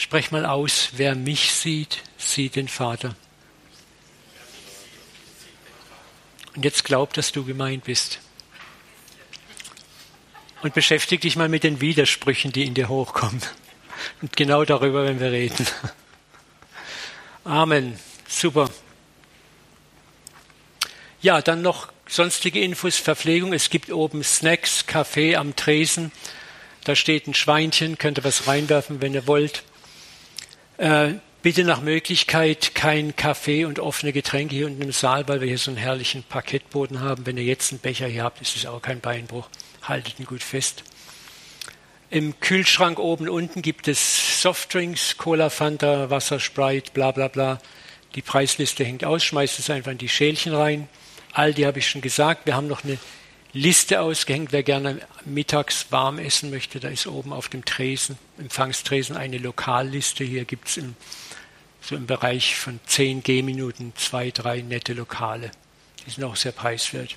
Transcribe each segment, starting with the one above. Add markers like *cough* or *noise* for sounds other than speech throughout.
Sprech mal aus, wer mich sieht, sieht den Vater. Und jetzt glaub, dass du gemeint bist. Und beschäftige dich mal mit den Widersprüchen, die in dir hochkommen. Und genau darüber werden wir reden. Amen. Super. Ja, dann noch sonstige Infos, Verpflegung. Es gibt oben Snacks, Kaffee am Tresen. Da steht ein Schweinchen, könnt ihr was reinwerfen, wenn ihr wollt. Äh, bitte nach Möglichkeit kein Kaffee und offene Getränke hier unten im Saal, weil wir hier so einen herrlichen Parkettboden haben. Wenn ihr jetzt einen Becher hier habt, ist es auch kein Beinbruch. Haltet ihn gut fest. Im Kühlschrank oben unten gibt es Softdrinks, Cola, Fanta, Wasser, Sprite, bla bla bla. Die Preisliste hängt aus, schmeißt es einfach in die Schälchen rein. All die habe ich schon gesagt. Wir haben noch eine Liste ausgehängt, wer gerne mittags warm essen möchte. Da ist oben auf dem Tresen, Empfangstresen eine Lokalliste. Hier gibt es im, so im Bereich von 10 Gehminuten zwei, drei nette Lokale. Die sind auch sehr preiswert.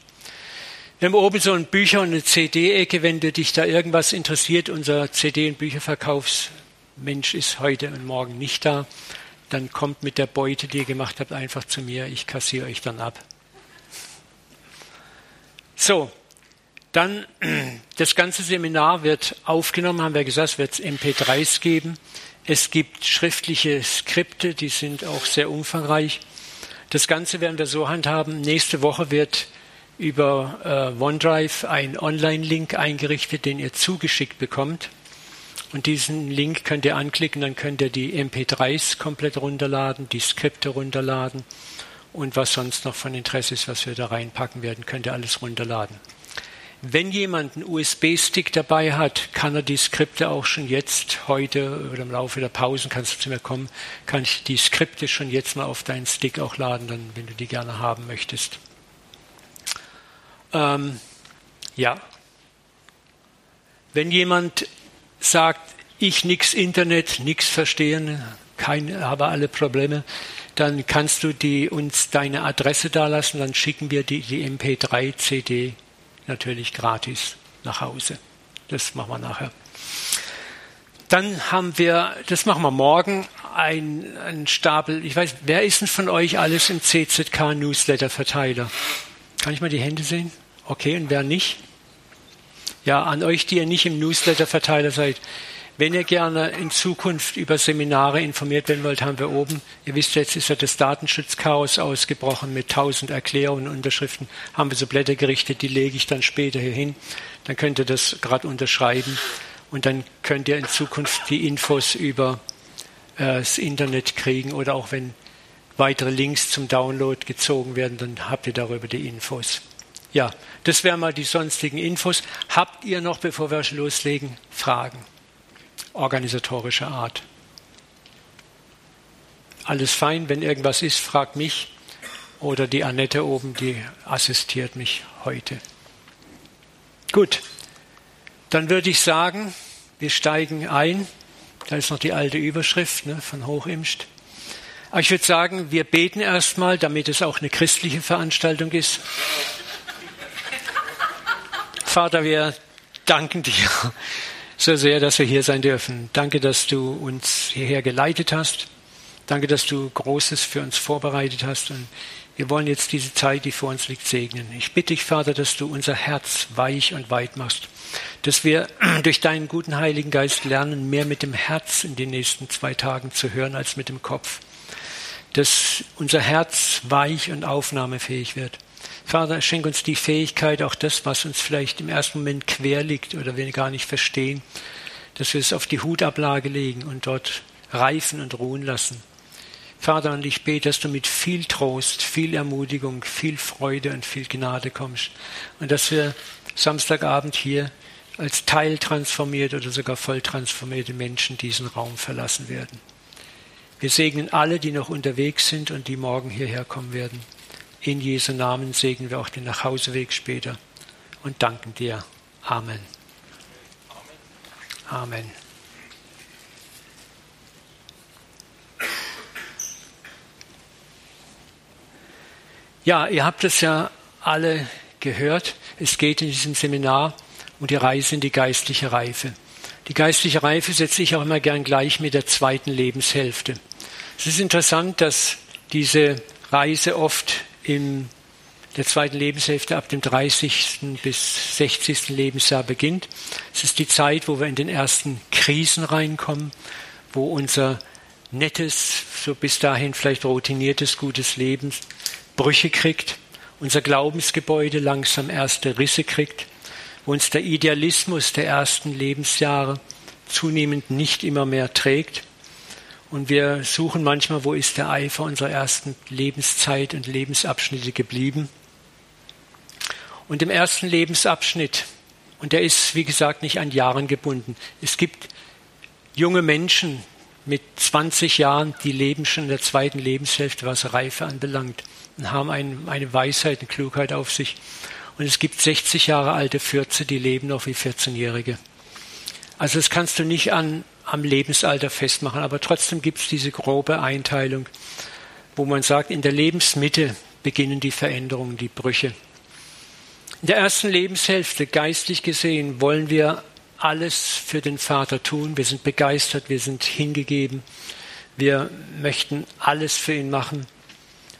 Wir haben oben so ein Bücher- und eine CD-Ecke, wenn du dich da irgendwas interessiert. Unser CD- und Bücherverkaufsmensch ist heute und morgen nicht da. Dann kommt mit der Beute, die ihr gemacht habt, einfach zu mir. Ich kassiere euch dann ab. So, dann *clears throat* das ganze Seminar wird aufgenommen, haben wir gesagt, es wird MP3s geben. Es gibt schriftliche Skripte, die sind auch sehr umfangreich. Das Ganze werden wir so handhaben. Nächste Woche wird über äh, OneDrive ein Online-Link eingerichtet, den ihr zugeschickt bekommt. Und diesen Link könnt ihr anklicken, dann könnt ihr die MP3s komplett runterladen, die Skripte runterladen und was sonst noch von Interesse ist, was wir da reinpacken werden, könnt ihr alles runterladen. Wenn jemand einen USB-Stick dabei hat, kann er die Skripte auch schon jetzt, heute oder im Laufe der Pausen, kannst du zu mir kommen, kann ich die Skripte schon jetzt mal auf deinen Stick auch laden, dann, wenn du die gerne haben möchtest. Ähm, ja. Wenn jemand sagt, ich nix Internet, nix verstehen, kein, habe alle Probleme, dann kannst du die, uns deine Adresse dalassen, dann schicken wir die, die MP3-CD natürlich gratis nach Hause. Das machen wir nachher. Dann haben wir, das machen wir morgen, ein, Stapel. Ich weiß, wer ist denn von euch alles im CZK Newsletter Verteiler? Kann ich mal die Hände sehen? Okay, und wer nicht? Ja, an euch, die ihr nicht im Newsletter-Verteiler seid. Wenn ihr gerne in Zukunft über Seminare informiert werden wollt, haben wir oben, ihr wisst jetzt ist ja das Datenschutzchaos ausgebrochen mit tausend Erklärungen und Unterschriften, haben wir so Blätter gerichtet, die lege ich dann später hier hin. Dann könnt ihr das gerade unterschreiben und dann könnt ihr in Zukunft die Infos über äh, das Internet kriegen oder auch wenn weitere Links zum Download gezogen werden, dann habt ihr darüber die Infos. Ja, das wären mal die sonstigen Infos. Habt ihr noch, bevor wir loslegen, Fragen organisatorischer Art? Alles fein, wenn irgendwas ist, fragt mich oder die Annette oben, die assistiert mich heute. Gut, dann würde ich sagen, wir steigen ein. Da ist noch die alte Überschrift ne, von Hochimst. Aber ich würde sagen, wir beten erstmal, damit es auch eine christliche Veranstaltung ist. Vater, wir danken dir so sehr, dass wir hier sein dürfen. Danke, dass du uns hierher geleitet hast. Danke, dass du Großes für uns vorbereitet hast. Und wir wollen jetzt diese Zeit, die vor uns liegt, segnen. Ich bitte dich, Vater, dass du unser Herz weich und weit machst. Dass wir *clears throat* durch deinen guten Heiligen Geist lernen, mehr mit dem Herz in den nächsten zwei Tagen zu hören als mit dem Kopf. Dass unser Herz weich und aufnahmefähig wird. Vater, schenk uns die Fähigkeit, auch das, was uns vielleicht im ersten Moment quer liegt oder wir gar nicht verstehen, dass wir es auf die Hutablage legen und dort reifen und ruhen lassen. Vater, und ich bete, dass du mit viel Trost, viel Ermutigung, viel Freude und viel Gnade kommst und dass wir Samstagabend hier als teiltransformiert oder sogar voll transformierte Menschen diesen Raum verlassen werden. Wir segnen alle, die noch unterwegs sind und die morgen hierher kommen werden. In Jesu Namen segnen wir auch den Nachhauseweg später und danken dir. Amen. Amen. Ja, ihr habt es ja alle gehört. Es geht in diesem Seminar um die Reise in die geistliche Reife. Die geistliche Reife setze ich auch immer gern gleich mit der zweiten Lebenshälfte. Es ist interessant, dass diese Reise oft in der zweiten Lebenshälfte ab dem 30. bis 60. Lebensjahr beginnt. Es ist die Zeit, wo wir in den ersten Krisen reinkommen, wo unser nettes, so bis dahin vielleicht routiniertes, gutes Leben Brüche kriegt, unser Glaubensgebäude langsam erste Risse kriegt, wo uns der Idealismus der ersten Lebensjahre zunehmend nicht immer mehr trägt. Und wir suchen manchmal, wo ist der Eifer unserer ersten Lebenszeit und Lebensabschnitte geblieben. Und im ersten Lebensabschnitt, und der ist, wie gesagt, nicht an Jahren gebunden, es gibt junge Menschen mit 20 Jahren, die leben schon in der zweiten Lebenshälfte, was Reife anbelangt, und haben ein, eine Weisheit, eine Klugheit auf sich. Und es gibt 60 Jahre alte Fürze, die leben noch wie 14-Jährige. Also das kannst du nicht an, am Lebensalter festmachen, aber trotzdem gibt es diese grobe Einteilung, wo man sagt, in der Lebensmitte beginnen die Veränderungen, die Brüche. In der ersten Lebenshälfte, geistlich gesehen, wollen wir alles für den Vater tun. Wir sind begeistert, wir sind hingegeben, wir möchten alles für ihn machen.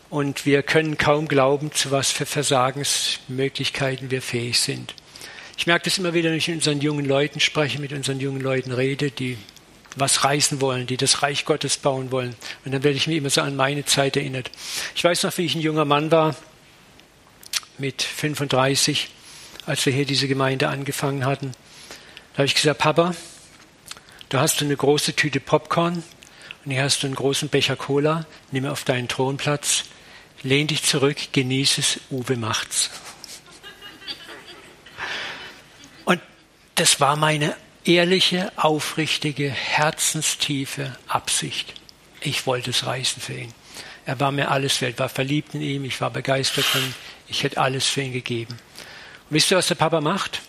Und wir können kaum glauben, zu was für Versagensmöglichkeiten wir fähig sind. Ich merke das immer wieder, wenn ich mit unseren jungen Leuten spreche, mit unseren jungen Leuten rede, die was reißen wollen, die das Reich Gottes bauen wollen. Und dann werde ich mich immer so an meine Zeit erinnert. Ich weiß noch, wie ich ein junger Mann war, mit 35, als wir hier diese Gemeinde angefangen hatten. Da habe ich gesagt, Papa, da hast du eine große Tüte Popcorn und hier hast du einen großen Becher Cola, nimm auf deinen Thronplatz Lehn dich zurück, genieße es, Uwe macht's. Das war meine ehrliche, aufrichtige, herzenstiefe Absicht. Ich wollte es reißen für ihn. Er war mir alles wert, war verliebt in ihm, ich war begeistert von ihm, ich hätte alles für ihn gegeben. Und wisst ihr, was der Papa macht?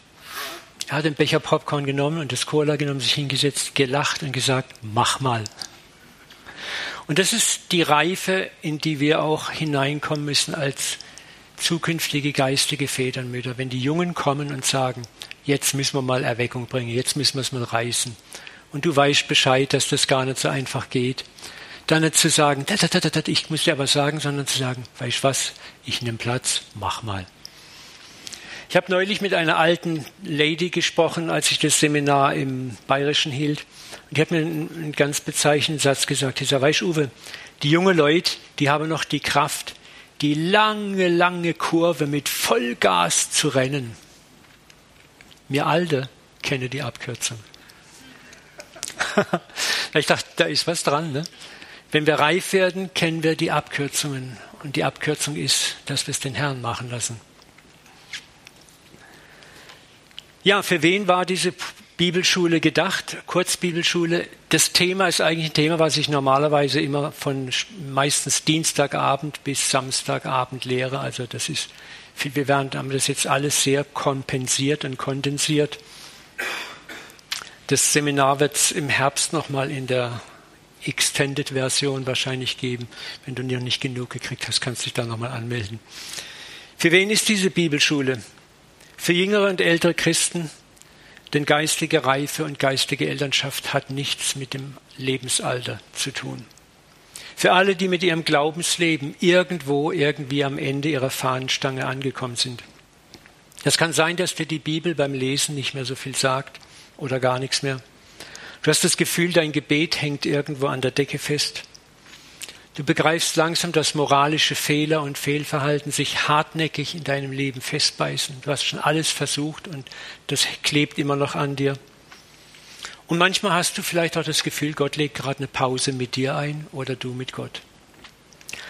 Er hat den Becher Popcorn genommen und das Cola genommen, sich hingesetzt, gelacht und gesagt, mach mal. Und das ist die Reife, in die wir auch hineinkommen müssen als zukünftige geistige Vätermütter. Wenn die Jungen kommen und sagen, jetzt müssen wir mal Erweckung bringen, jetzt müssen wir es mal reißen. Und du weißt Bescheid, dass das gar nicht so einfach geht. Dann nicht zu sagen, ich muss dir aber sagen, sondern zu sagen, weißt was, ich nehme Platz, mach mal. Ich habe neulich mit einer alten Lady gesprochen, als ich das Seminar im Bayerischen hielt. Und die hat mir einen, einen ganz bezeichnenden Satz gesagt. Die sagt, weißt Uwe, die jungen Leute, die haben noch die Kraft, die lange, lange Kurve mit Vollgas zu rennen. Wir Alte kennen die Abkürzung. *laughs* ich dachte, da ist was dran. Ne? Wenn wir reif werden, kennen wir die Abkürzungen. Und die Abkürzung ist, dass wir es den Herrn machen lassen. Ja, für wen war diese Bibelschule gedacht? Kurzbibelschule. Das Thema ist eigentlich ein Thema, was ich normalerweise immer von meistens Dienstagabend bis Samstagabend lehre. Also das ist, wir haben das jetzt alles sehr kompensiert und kondensiert. Das Seminar wird es im Herbst nochmal in der Extended-Version wahrscheinlich geben. Wenn du noch nicht genug gekriegt hast, kannst du dich da nochmal anmelden. Für wen ist diese Bibelschule? Für jüngere und ältere Christen, denn geistige Reife und geistige Elternschaft hat nichts mit dem Lebensalter zu tun. Für alle, die mit ihrem Glaubensleben irgendwo, irgendwie am Ende ihrer Fahnenstange angekommen sind. Das kann sein, dass dir die Bibel beim Lesen nicht mehr so viel sagt oder gar nichts mehr. Du hast das Gefühl, dein Gebet hängt irgendwo an der Decke fest. Du begreifst langsam, dass moralische Fehler und Fehlverhalten sich hartnäckig in deinem Leben festbeißen. Du hast schon alles versucht und das klebt immer noch an dir. Und manchmal hast du vielleicht auch das Gefühl, Gott legt gerade eine Pause mit dir ein oder du mit Gott.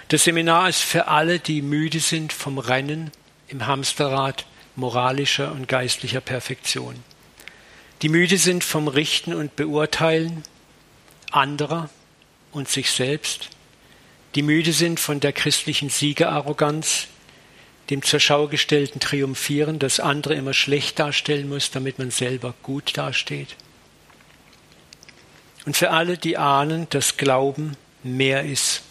Das Seminar ist für alle, die müde sind vom Rennen im Hamsterrad moralischer und geistlicher Perfektion. Die müde sind vom Richten und Beurteilen anderer und sich selbst die müde sind von der christlichen Siegerarroganz, dem zur Schau gestellten Triumphieren, das andere immer schlecht darstellen muss, damit man selber gut dasteht. Und für alle, die ahnen, dass Glauben mehr ist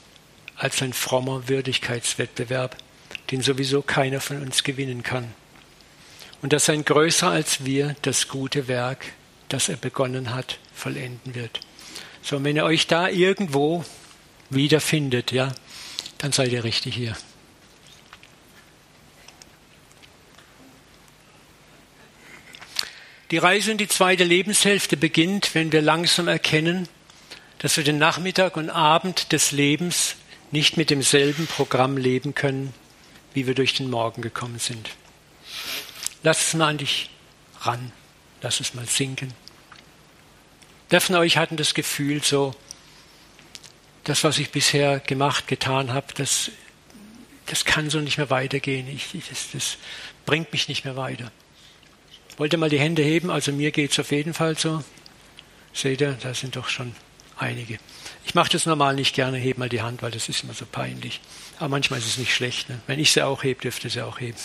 als ein frommer Würdigkeitswettbewerb, den sowieso keiner von uns gewinnen kann. Und dass ein größer als wir das gute Werk das er begonnen hat, vollenden wird. So, wenn ihr euch da irgendwo wiederfindet, ja, dann seid ihr richtig hier. Die Reise in die zweite Lebenshälfte beginnt, wenn wir langsam erkennen, dass wir den Nachmittag und Abend des Lebens nicht mit demselben Programm leben können, wie wir durch den Morgen gekommen sind. Lass es mal an dich ran. Lass es mal sinken. Wer von euch hatten das Gefühl, so, das, was ich bisher gemacht, getan habe, das, das kann so nicht mehr weitergehen. Ich, ich, das, das bringt mich nicht mehr weiter. Wollt ihr mal die Hände heben? Also mir geht es auf jeden Fall so. Seht ihr, da sind doch schon einige. Ich mache das normal nicht gerne, hebe mal die Hand, weil das ist immer so peinlich. Aber manchmal ist es nicht schlecht. Ne? Wenn ich sie auch hebe, dürfte sie auch heben.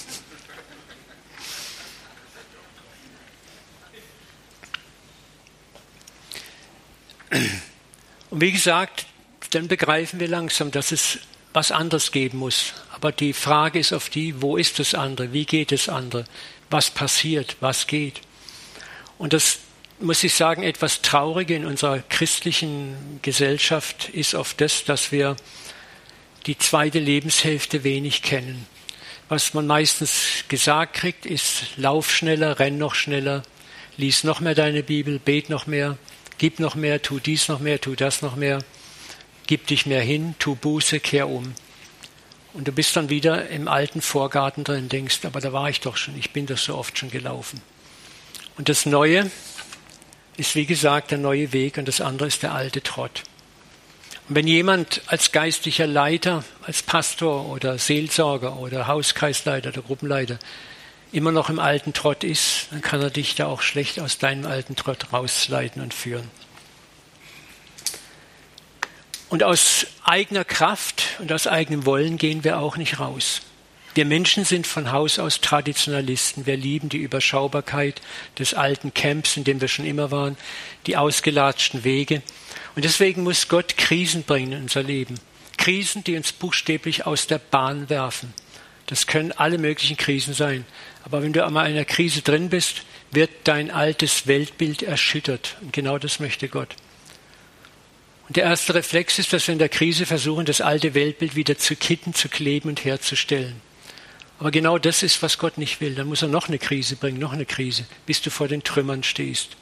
Und wie gesagt, dann begreifen wir langsam, dass es was anderes geben muss. Aber die Frage ist auf die, wo ist das andere? Wie geht das andere? Was passiert? Was geht? Und das muss ich sagen, etwas Traurige in unserer christlichen Gesellschaft ist oft das, dass wir die zweite Lebenshälfte wenig kennen. Was man meistens gesagt kriegt, ist, lauf schneller, renn noch schneller, lies noch mehr deine Bibel, bet noch mehr, gib noch mehr, tu dies noch mehr, tu das noch mehr, gib dich mehr hin, tu Buße, kehr um. Und du bist dann wieder im alten Vorgarten drin, denkst, aber da war ich doch schon, ich bin doch so oft schon gelaufen. Und das Neue ist, wie gesagt, der neue Weg und das andere ist der alte Trott. Und wenn jemand als geistlicher Leiter, als Pastor oder Seelsorger oder Hauskreisleiter oder Gruppenleiter immer noch im alten Trott ist, dann kann er dich da auch schlecht aus deinem alten Trott rausleiten und führen. Und aus eigener Kraft und aus eigenem Wollen gehen wir auch nicht raus. Wir Menschen sind von Haus aus Traditionalisten. Wir lieben die Überschaubarkeit des alten Camps, in dem wir schon immer waren, die ausgelatschten Wege. Und deswegen muss Gott Krisen bringen in unser Leben. Krisen, die uns buchstäblich aus der Bahn werfen. Das können alle möglichen Krisen sein. Aber wenn du einmal in einer Krise drin bist, wird dein altes Weltbild erschüttert. Und genau das möchte Gott. Und der erste Reflex ist, dass wir in der Krise versuchen, das alte Weltbild wieder zu kitten, zu kleben und herzustellen. Aber genau das ist, was Gott nicht will. Dann muss er noch eine Krise bringen, noch eine Krise, bis du vor den Trümmern stehst.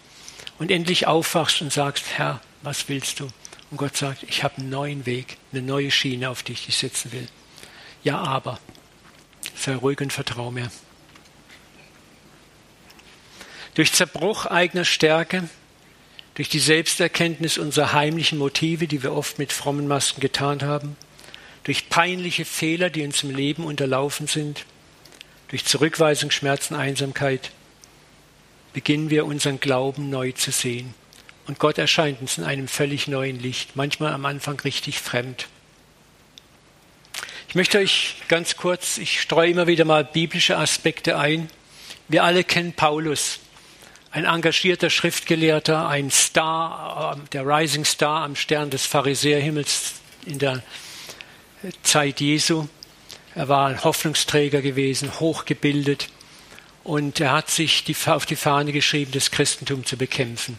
Und endlich aufwachst und sagst, Herr, was willst du? Und Gott sagt, ich habe einen neuen Weg, eine neue Schiene, auf die ich dich setzen will. Ja, aber sei ruhig und vertrau mir. Durch Zerbruch eigener Stärke durch die Selbsterkenntnis unserer heimlichen Motive, die wir oft mit frommen Masken getan haben, durch peinliche Fehler, die uns im Leben unterlaufen sind, durch Zurückweisung, Schmerzen, Einsamkeit, beginnen wir unseren Glauben neu zu sehen. Und Gott erscheint uns in einem völlig neuen Licht, manchmal am Anfang richtig fremd. Ich möchte euch ganz kurz, ich streue immer wieder mal biblische Aspekte ein. Wir alle kennen Paulus ein engagierter Schriftgelehrter, ein Star, äh, der Rising Star am Stern des Pharisäerhimmels in der Zeit Jesu. Er war ein Hoffnungsträger gewesen, hochgebildet und er hat sich die, auf die Fahne geschrieben, das Christentum zu bekämpfen.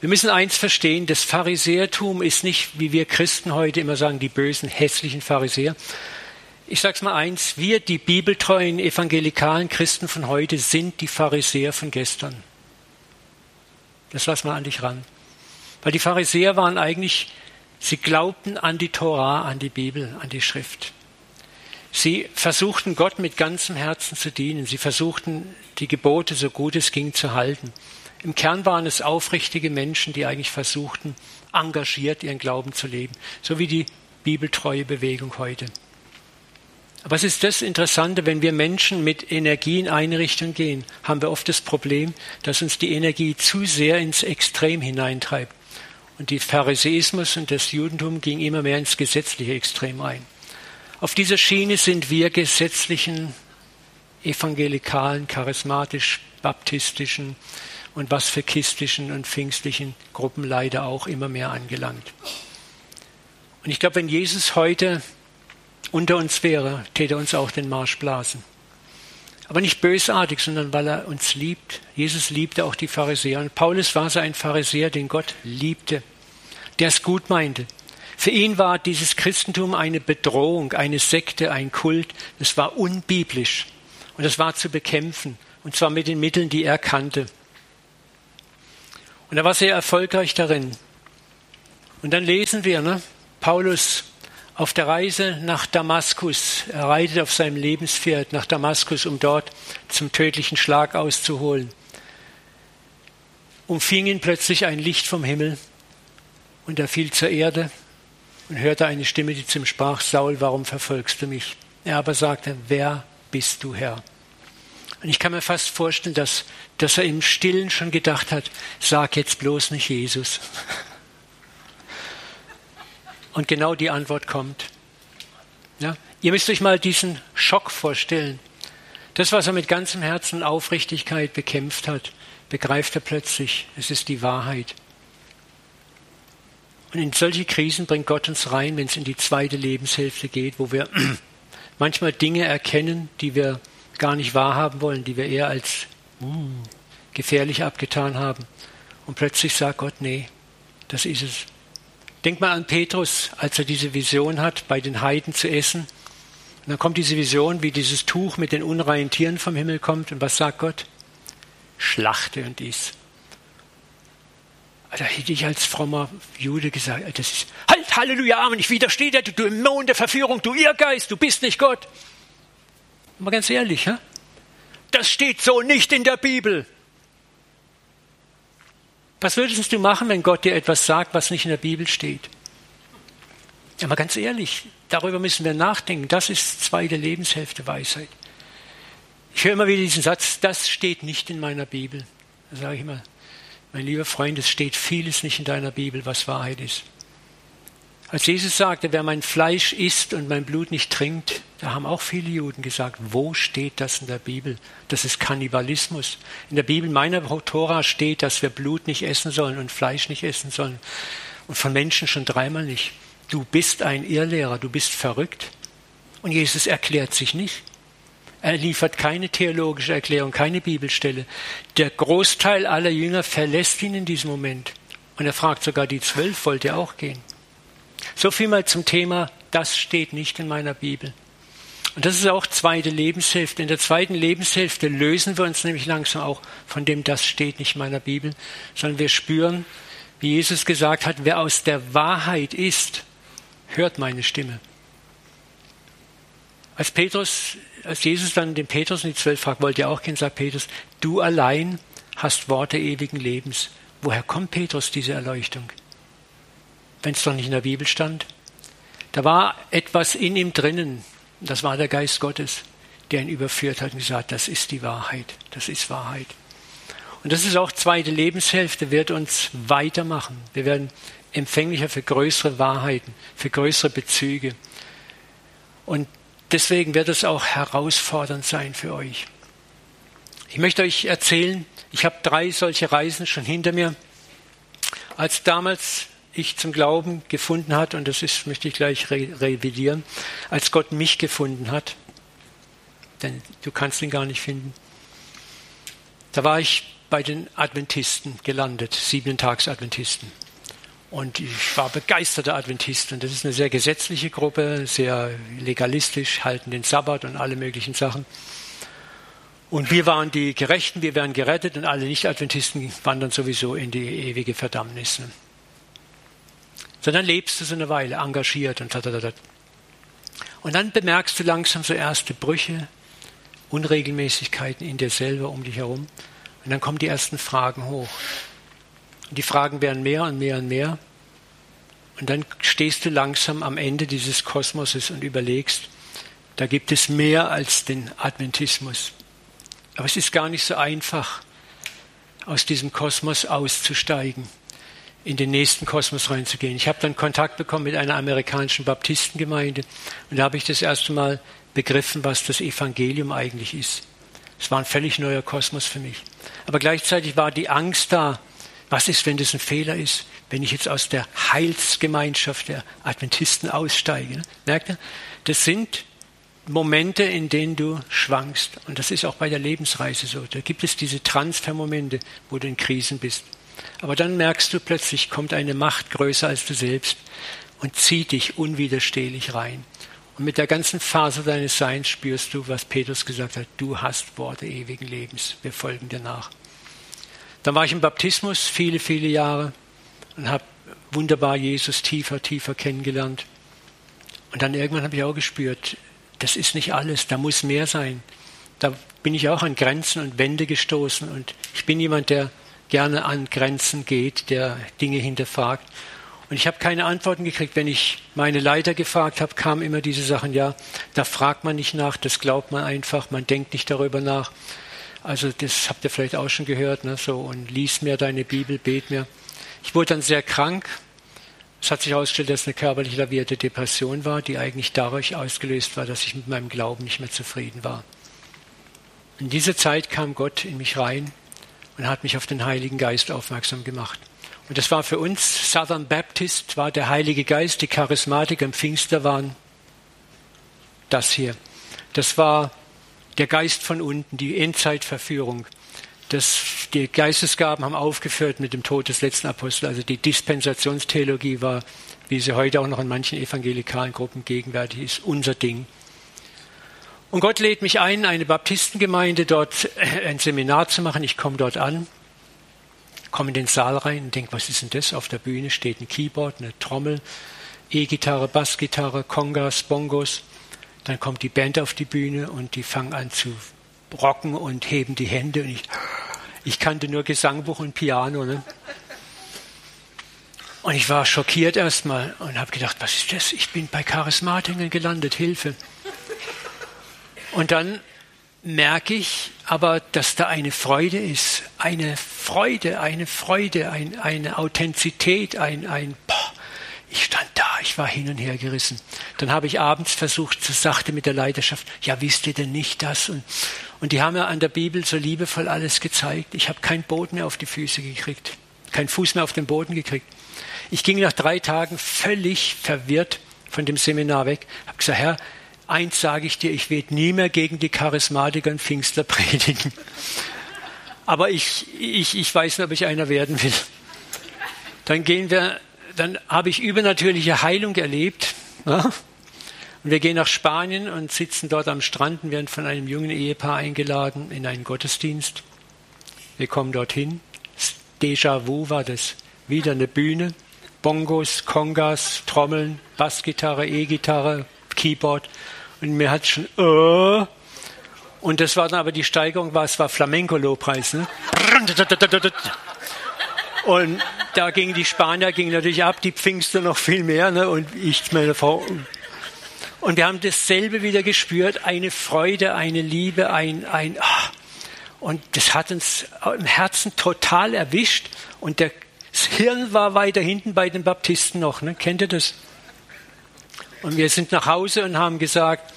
Wir müssen eins verstehen, das Pharisäertum ist nicht, wie wir Christen heute immer sagen, die bösen, hässlichen Pharisäer, ich sage es mal eins, wir, die bibeltreuen evangelikalen Christen von heute, sind die Pharisäer von gestern. Das lass mal an dich ran. Weil die Pharisäer waren eigentlich, sie glaubten an die Torah, an die Bibel, an die Schrift. Sie versuchten Gott mit ganzem Herzen zu dienen. Sie versuchten die Gebote so gut es ging zu halten. Im Kern waren es aufrichtige Menschen, die eigentlich versuchten, engagiert ihren Glauben zu leben. So wie die bibeltreue Bewegung heute. Aber es ist das Interessante, wenn wir Menschen mit Energie in eine Richtung gehen, haben wir oft das Problem, dass uns die Energie zu sehr ins Extrem hineintreibt. Und der Pharisäismus und das Judentum ging immer mehr ins gesetzliche Extrem ein. Auf dieser Schiene sind wir gesetzlichen, evangelikalen, charismatisch, baptistischen und was für kistischen und pfingstlichen Gruppen leider auch immer mehr angelangt. Und ich glaube, wenn Jesus heute unter uns wäre, täte uns auch den Marsch blasen. Aber nicht bösartig, sondern weil er uns liebt. Jesus liebte auch die Pharisäer. Und Paulus war so ein Pharisäer, den Gott liebte, der es gut meinte. Für ihn war dieses Christentum eine Bedrohung, eine Sekte, ein Kult. Es war unbiblisch. Und es war zu bekämpfen. Und zwar mit den Mitteln, die er kannte. Und er war sehr erfolgreich darin. Und dann lesen wir, ne, Paulus auf der Reise nach Damaskus, er reitet auf seinem Lebenspferd nach Damaskus, um dort zum tödlichen Schlag auszuholen, umfing ihn plötzlich ein Licht vom Himmel und er fiel zur Erde und hörte eine Stimme, die zum sprach, Saul, warum verfolgst du mich? Er aber sagte, wer bist du, Herr? Und ich kann mir fast vorstellen, dass, dass er im Stillen schon gedacht hat, sag jetzt bloß nicht Jesus. *laughs* Und genau die Antwort kommt. Ja? Ihr müsst euch mal diesen Schock vorstellen. Das, was er mit ganzem Herzen und Aufrichtigkeit bekämpft hat, begreift er plötzlich. Es ist die Wahrheit. Und in solche Krisen bringt Gott uns rein, wenn es in die zweite Lebenshälfte geht, wo wir *clears throat* manchmal Dinge erkennen, die wir gar nicht wahrhaben wollen, die wir eher als uh, gefährlich abgetan haben. Und plötzlich sagt Gott, nee, das ist es. Denk mal an Petrus, als er diese Vision hat, bei den Heiden zu essen. Und dann kommt diese Vision, wie dieses Tuch mit den unreinen Tieren vom Himmel kommt. Und was sagt Gott? Schlachte und iss. Da hätte ich als frommer Jude gesagt, das ist, halt, Halleluja, Amen, ich widerstehe dir, du Dämon der Verführung, du Irrgeist, du bist nicht Gott. Mal ganz ehrlich, ja? das steht so nicht in der Bibel. Was würdest du machen, wenn Gott dir etwas sagt, was nicht in der Bibel steht? Ja, mal ganz ehrlich, darüber müssen wir nachdenken. Das ist zweite Lebenshälfte Weisheit. Ich höre immer wieder diesen Satz, das steht nicht in meiner Bibel. Da sage ich immer, mein lieber Freund, es steht vieles nicht in deiner Bibel, was Wahrheit ist. Als Jesus sagte, wer mein Fleisch isst und mein Blut nicht trinkt, da haben auch viele Juden gesagt, wo steht das in der Bibel? Das ist Kannibalismus. In der Bibel meiner Tora steht, dass wir Blut nicht essen sollen und Fleisch nicht essen sollen. Und von Menschen schon dreimal nicht. Du bist ein Irrlehrer, du bist verrückt. Und Jesus erklärt sich nicht. Er liefert keine theologische Erklärung, keine Bibelstelle. Der Großteil aller Jünger verlässt ihn in diesem Moment. Und er fragt sogar die zwölf, wollt ihr auch gehen? So viel mal zum Thema, das steht nicht in meiner Bibel. Und das ist auch zweite Lebenshälfte. In der zweiten Lebenshälfte lösen wir uns nämlich langsam auch von dem, das steht nicht in meiner Bibel, sondern wir spüren, wie Jesus gesagt hat, wer aus der Wahrheit ist, hört meine Stimme. Als Petrus, als Jesus dann den Petrus und die zwölf fragt, wollt ihr auch gehen, sagt Petrus, du allein hast Worte ewigen Lebens. Woher kommt Petrus diese Erleuchtung? wenn es doch nicht in der Bibel stand. Da war etwas in ihm drinnen, das war der Geist Gottes, der ihn überführt hat und gesagt, das ist die Wahrheit, das ist Wahrheit. Und das ist auch zweite Lebenshälfte, wird uns weitermachen. Wir werden empfänglicher für größere Wahrheiten, für größere Bezüge. Und deswegen wird es auch herausfordernd sein für euch. Ich möchte euch erzählen, ich habe drei solche Reisen schon hinter mir. Als damals ich zum Glauben gefunden hat, und das ist, möchte ich gleich re revidieren, als Gott mich gefunden hat, denn du kannst ihn gar nicht finden. Da war ich bei den Adventisten gelandet, Siebentags-Adventisten. Und ich war begeisterter Adventist. Und das ist eine sehr gesetzliche Gruppe, sehr legalistisch, halten den Sabbat und alle möglichen Sachen. Und wir waren die Gerechten, wir werden gerettet und alle Nicht-Adventisten wandern sowieso in die ewige Verdammnis sondern lebst du so eine Weile engagiert und da, Und dann bemerkst du langsam so erste Brüche, Unregelmäßigkeiten in dir selber, um dich herum. Und dann kommen die ersten Fragen hoch. Und die Fragen werden mehr und mehr und mehr. Und dann stehst du langsam am Ende dieses Kosmoses und überlegst, da gibt es mehr als den Adventismus. Aber es ist gar nicht so einfach, aus diesem Kosmos auszusteigen in den nächsten Kosmos reinzugehen. Ich habe dann Kontakt bekommen mit einer amerikanischen Baptistengemeinde und da habe ich das erste Mal begriffen, was das Evangelium eigentlich ist. Es war ein völlig neuer Kosmos für mich. Aber gleichzeitig war die Angst da, was ist, wenn das ein Fehler ist, wenn ich jetzt aus der Heilsgemeinschaft der Adventisten aussteige. Merkt ihr? Das sind Momente, in denen du schwankst. Und das ist auch bei der Lebensreise so. Da gibt es diese Transfermomente, wo du in Krisen bist. Aber dann merkst du plötzlich, kommt eine Macht größer als du selbst und zieht dich unwiderstehlich rein. Und mit der ganzen Phase deines Seins spürst du, was Petrus gesagt hat, du hast Worte ewigen Lebens, wir folgen dir nach. Dann war ich im Baptismus viele, viele Jahre und habe wunderbar Jesus tiefer, tiefer kennengelernt. Und dann irgendwann habe ich auch gespürt, das ist nicht alles, da muss mehr sein. Da bin ich auch an Grenzen und Wände gestoßen und ich bin jemand, der gerne an Grenzen geht, der Dinge hinterfragt. Und ich habe keine Antworten gekriegt. Wenn ich meine Leiter gefragt habe, kamen immer diese Sachen, ja, da fragt man nicht nach, das glaubt man einfach, man denkt nicht darüber nach. Also das habt ihr vielleicht auch schon gehört, ne, so, und lies mir deine Bibel, bet mir. Ich wurde dann sehr krank. Es hat sich herausgestellt, dass es eine körperlich lavierte Depression war, die eigentlich dadurch ausgelöst war, dass ich mit meinem Glauben nicht mehr zufrieden war. In dieser Zeit kam Gott in mich rein und hat mich auf den Heiligen Geist aufmerksam gemacht. Und das war für uns Southern Baptist, war der Heilige Geist, die Charismatiker im Pfingster waren das hier. Das war der Geist von unten, die Endzeitverführung. Das, die Geistesgaben haben aufgeführt mit dem Tod des letzten Apostels. Also die Dispensationstheologie war, wie sie heute auch noch in manchen evangelikalen Gruppen gegenwärtig ist, unser Ding. Und Gott lädt mich ein, eine Baptistengemeinde dort äh, ein Seminar zu machen. Ich komme dort an, komme in den Saal rein und denke, was ist denn das? Auf der Bühne steht ein Keyboard, eine Trommel, E-Gitarre, Bassgitarre, Congas, Bongos. Dann kommt die Band auf die Bühne und die fangen an zu rocken und heben die Hände. Und ich, ich kannte nur Gesangbuch und Piano. Ne? Und ich war schockiert erstmal und habe gedacht, was ist das? Ich bin bei Charismatikern gelandet, Hilfe. Und dann merke ich aber, dass da eine Freude ist, eine Freude, eine Freude, ein, eine Authentizität, ein, ein boah, ich stand da, ich war hin und her gerissen. Dann habe ich abends versucht, so sachte mit der Leidenschaft, ja, wisst ihr denn nicht das? Und, und die haben mir an der Bibel so liebevoll alles gezeigt. Ich habe keinen Boden mehr auf die Füße gekriegt, keinen Fuß mehr auf den Boden gekriegt. Ich ging nach drei Tagen völlig verwirrt von dem Seminar weg, habe gesagt, Herr, eins sage ich dir, ich werde nie mehr gegen die Charismatiker und Pfingstler *laughs* predigen. Aber ich, ich, ich weiß nicht, ob ich einer werden will. Dann gehen wir, dann habe ich übernatürliche Heilung erlebt. Ja? Und wir gehen nach Spanien und sitzen dort am Strand und werden von einem jungen Ehepaar eingeladen in einen Gottesdienst. Wir kommen dorthin. Déjà-vu war das. Wieder eine Bühne. Bongos, Congas, Trommeln, Bassgitarre, E-Gitarre, Keyboard und mir hat schon äh, und das war dann aber die Steigerung war es war Flamenco-Lobpreis ne? und da gingen die Spanier gingen natürlich ab die Pfingster noch viel mehr ne? und ich meine Frau und wir haben dasselbe wieder gespürt eine Freude eine Liebe ein ein oh, und das hat uns im Herzen total erwischt und der das Hirn war weiter hinten bei den Baptisten noch. Ne? Kennt ihr das? Und wir sind nach Hause und haben gesagt,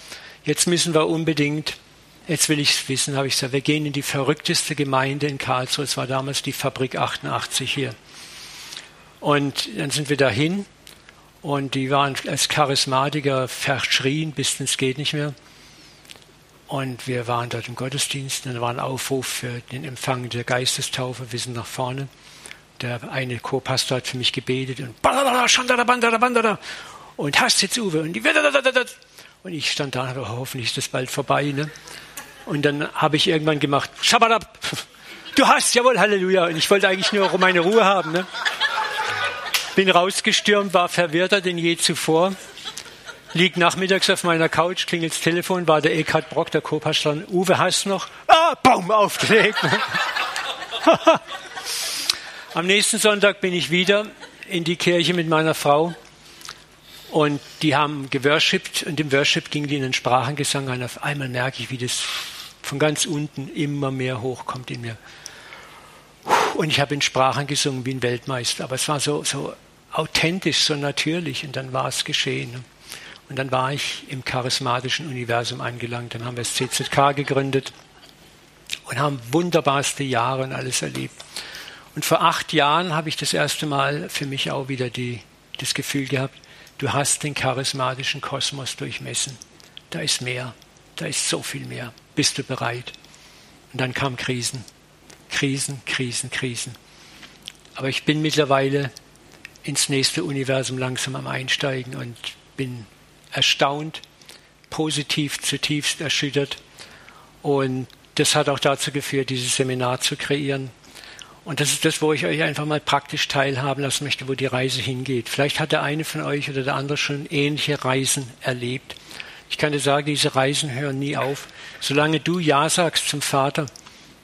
jetzt müssen wir unbedingt, jetzt will ich es wissen, habe ich gesagt, wir gehen in die verrückteste Gemeinde in Karlsruhe. Es war damals die Fabrik 88 hier. Und dann sind wir dahin und die waren als Charismatiker verschrien, bis es geht nicht mehr. Und wir waren dort im Gottesdienst und da war ein Aufruf für den Empfang der Geistestaufe, wir sind nach vorne. Der eine Co-Pastor hat für mich gebetet und und hast jetzt Uwe und die und ich stand da und habe, hoffentlich ist das bald vorbei. Ne? Und dann habe ich irgendwann gemacht, Shabadab, *laughs* du hast, jawohl, Halleluja. Und ich wollte eigentlich nur meine Ruhe haben. Ne? Bin rausgestürmt, war verwirrter denn je zuvor. Liegt nachmittags auf meiner Couch, klingelt das Telefon, war der Eckhard Brock, der Co-Pastor. Uwe, hast noch? Ah, Baum aufgelegt. Ne? *laughs* Am nächsten Sonntag bin ich wieder in die Kirche mit meiner Frau und die haben geworshipped und im Worship ging die in den Sprachengesang an. Auf einmal merke ich, wie das von ganz unten immer mehr hochkommt in mir. Und ich habe in Sprachen gesungen wie ein Weltmeister. Aber es war so, so authentisch, so natürlich. Und dann war es geschehen. Und dann war ich im charismatischen Universum angelangt. Dann haben wir das CZK gegründet und haben wunderbarste Jahre und alles erlebt. Und vor acht Jahren habe ich das erste Mal für mich auch wieder die, das Gefühl gehabt, Du hast den charismatischen Kosmos durchmessen. da ist mehr, da ist so viel mehr. Bist du bereit? Und dann kamen Krisen. Krisen, Krisen, Krisen. Aber ich bin mittlerweile ins nächste Universum langsam am Einsteigen und bin erstaunt, positiv zutiefst erschüttert. Und das hat auch dazu geführt, dieses Seminar zu kreieren. Und das ist das, wo ich euch einfach mal praktisch teilhaben lassen möchte, wo die Reise hingeht. Vielleicht hat der eine von euch oder der andere schon ähnliche Reisen erlebt. Ich kann dir sagen, diese Reisen hören nie auf. Solange du Ja sagst zum Vater,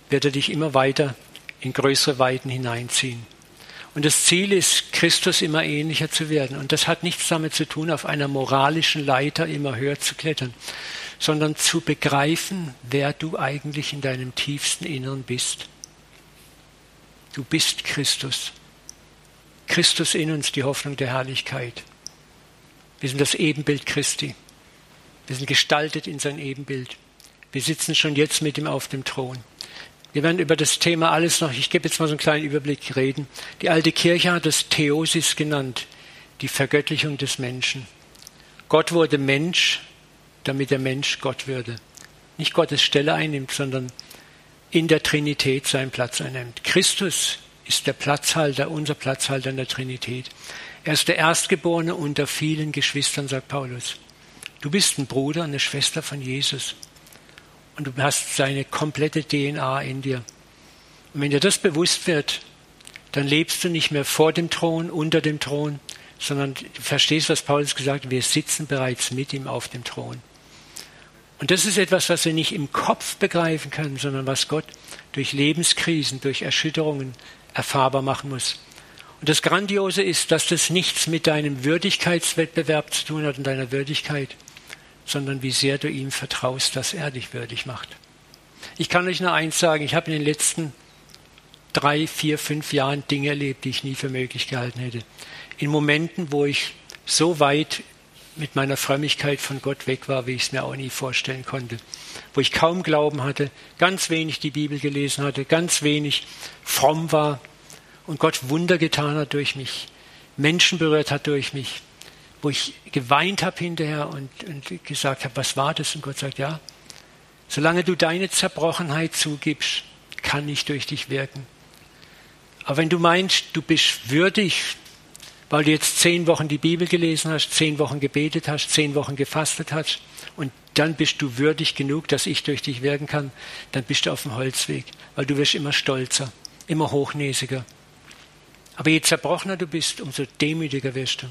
wird er dich immer weiter in größere Weiten hineinziehen. Und das Ziel ist, Christus immer ähnlicher zu werden. Und das hat nichts damit zu tun, auf einer moralischen Leiter immer höher zu klettern, sondern zu begreifen, wer du eigentlich in deinem tiefsten Inneren bist. Du bist Christus. Christus in uns, die Hoffnung der Herrlichkeit. Wir sind das Ebenbild Christi. Wir sind gestaltet in sein Ebenbild. Wir sitzen schon jetzt mit ihm auf dem Thron. Wir werden über das Thema alles noch, ich gebe jetzt mal so einen kleinen Überblick, reden. Die alte Kirche hat das Theosis genannt, die Vergöttlichung des Menschen. Gott wurde Mensch, damit der Mensch Gott würde. Nicht Gottes Stelle einnimmt, sondern in der Trinität seinen Platz einnimmt. Christus ist der Platzhalter, unser Platzhalter in der Trinität. Er ist der Erstgeborene unter vielen Geschwistern, sagt Paulus. Du bist ein Bruder, eine Schwester von Jesus und du hast seine komplette DNA in dir. Und wenn dir das bewusst wird, dann lebst du nicht mehr vor dem Thron, unter dem Thron, sondern du verstehst, was Paulus gesagt hat, wir sitzen bereits mit ihm auf dem Thron. Und das ist etwas, was wir nicht im Kopf begreifen können, sondern was Gott durch Lebenskrisen, durch Erschütterungen erfahrbar machen muss. Und das Grandiose ist, dass das nichts mit deinem Würdigkeitswettbewerb zu tun hat und deiner Würdigkeit, sondern wie sehr du ihm vertraust, dass er dich würdig macht. Ich kann euch nur eins sagen, ich habe in den letzten drei, vier, fünf Jahren Dinge erlebt, die ich nie für möglich gehalten hätte. In Momenten, wo ich so weit mit meiner Frömmigkeit von Gott weg war, wie ich es mir auch nie vorstellen konnte. Wo ich kaum Glauben hatte, ganz wenig die Bibel gelesen hatte, ganz wenig fromm war und Gott Wunder getan hat durch mich, Menschen berührt hat durch mich wo ich geweint habe hinterher und, und gesagt habe, was war das? Und Gott sagt, ja, solange du deine Zerbrochenheit zugibst, kann ich durch dich wirken. Aber wenn du meinst, du bist würdig, weil du jetzt zehn Wochen die Bibel gelesen hast, zehn Wochen gebetet hast, zehn Wochen gefastet hast und dann bist du würdig genug, dass ich durch dich wirken kann, dann bist du auf dem Holzweg, weil du wirst immer stolzer, immer hochnäsiger. Aber je zerbrochener du bist, umso demütiger wirst du.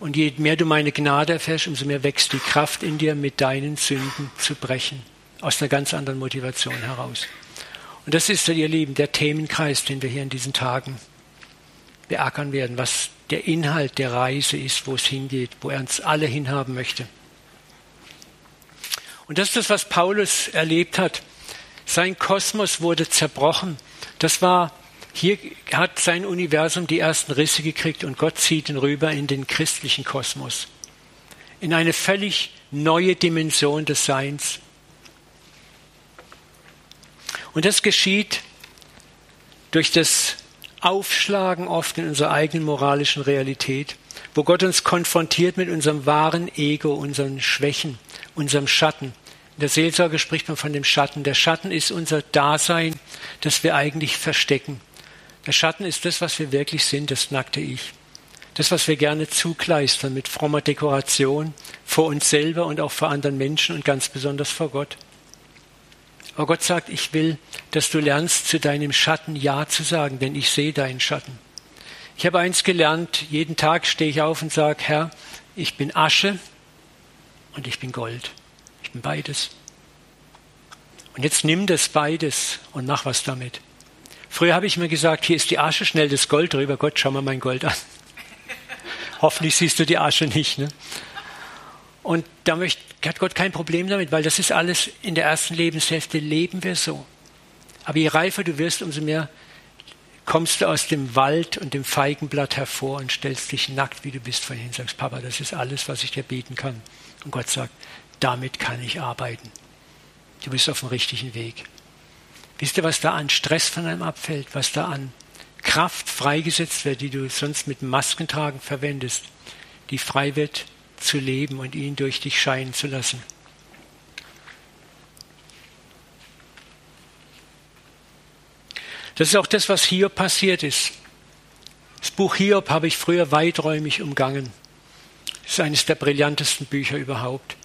Und je mehr du meine Gnade erfährst, umso mehr wächst die Kraft in dir, mit deinen Sünden zu brechen. Aus einer ganz anderen Motivation heraus. Und das ist, ihr Lieben, der Themenkreis, den wir hier in diesen Tagen beackern werden, was der Inhalt der Reise ist, wo es hingeht, wo er uns alle hinhaben möchte. Und das ist das, was Paulus erlebt hat. Sein Kosmos wurde zerbrochen. Das war hier hat sein Universum die ersten Risse gekriegt und Gott zieht ihn rüber in den christlichen Kosmos, in eine völlig neue Dimension des Seins. Und das geschieht durch das Aufschlagen oft in unserer eigenen moralischen Realität, wo Gott uns konfrontiert mit unserem wahren Ego, unseren Schwächen, unserem Schatten. In der Seelsorge spricht man von dem Schatten. Der Schatten ist unser Dasein, das wir eigentlich verstecken. Der Schatten ist das, was wir wirklich sind, das nackte Ich. Das, was wir gerne zukleistern mit frommer Dekoration vor uns selber und auch vor anderen Menschen und ganz besonders vor Gott. Aber Gott sagt, ich will, dass du lernst, zu deinem Schatten Ja zu sagen, denn ich sehe deinen Schatten. Ich habe eins gelernt, jeden Tag stehe ich auf und sage, Herr, ich bin Asche und ich bin Gold. Ich bin beides. Und jetzt nimm das beides und mach was damit. Früher habe ich mir gesagt, hier ist die Asche, schnell das Gold drüber. Gott, schau mal mein Gold an. *laughs* Hoffentlich siehst du die Asche nicht. Ne? Und da möchte, hat Gott kein Problem damit, weil das ist alles in der ersten Lebenshälfte leben wir so. Aber je reifer du wirst, umso mehr kommst du aus dem Wald und dem Feigenblatt hervor und stellst dich nackt, wie du bist, vor ihn. Sagst, Papa, das ist alles, was ich dir bieten kann. Und Gott sagt, damit kann ich arbeiten. Du bist auf dem richtigen Weg. Wisst ihr, was da an Stress von einem abfällt, was da an Kraft freigesetzt wird, die du sonst mit Maskentragen verwendest, die frei wird zu leben und ihn durch dich scheinen zu lassen. Das ist auch das, was hier passiert ist. Das Buch Hiob habe ich früher weiträumig umgangen. Es ist eines der brillantesten Bücher überhaupt,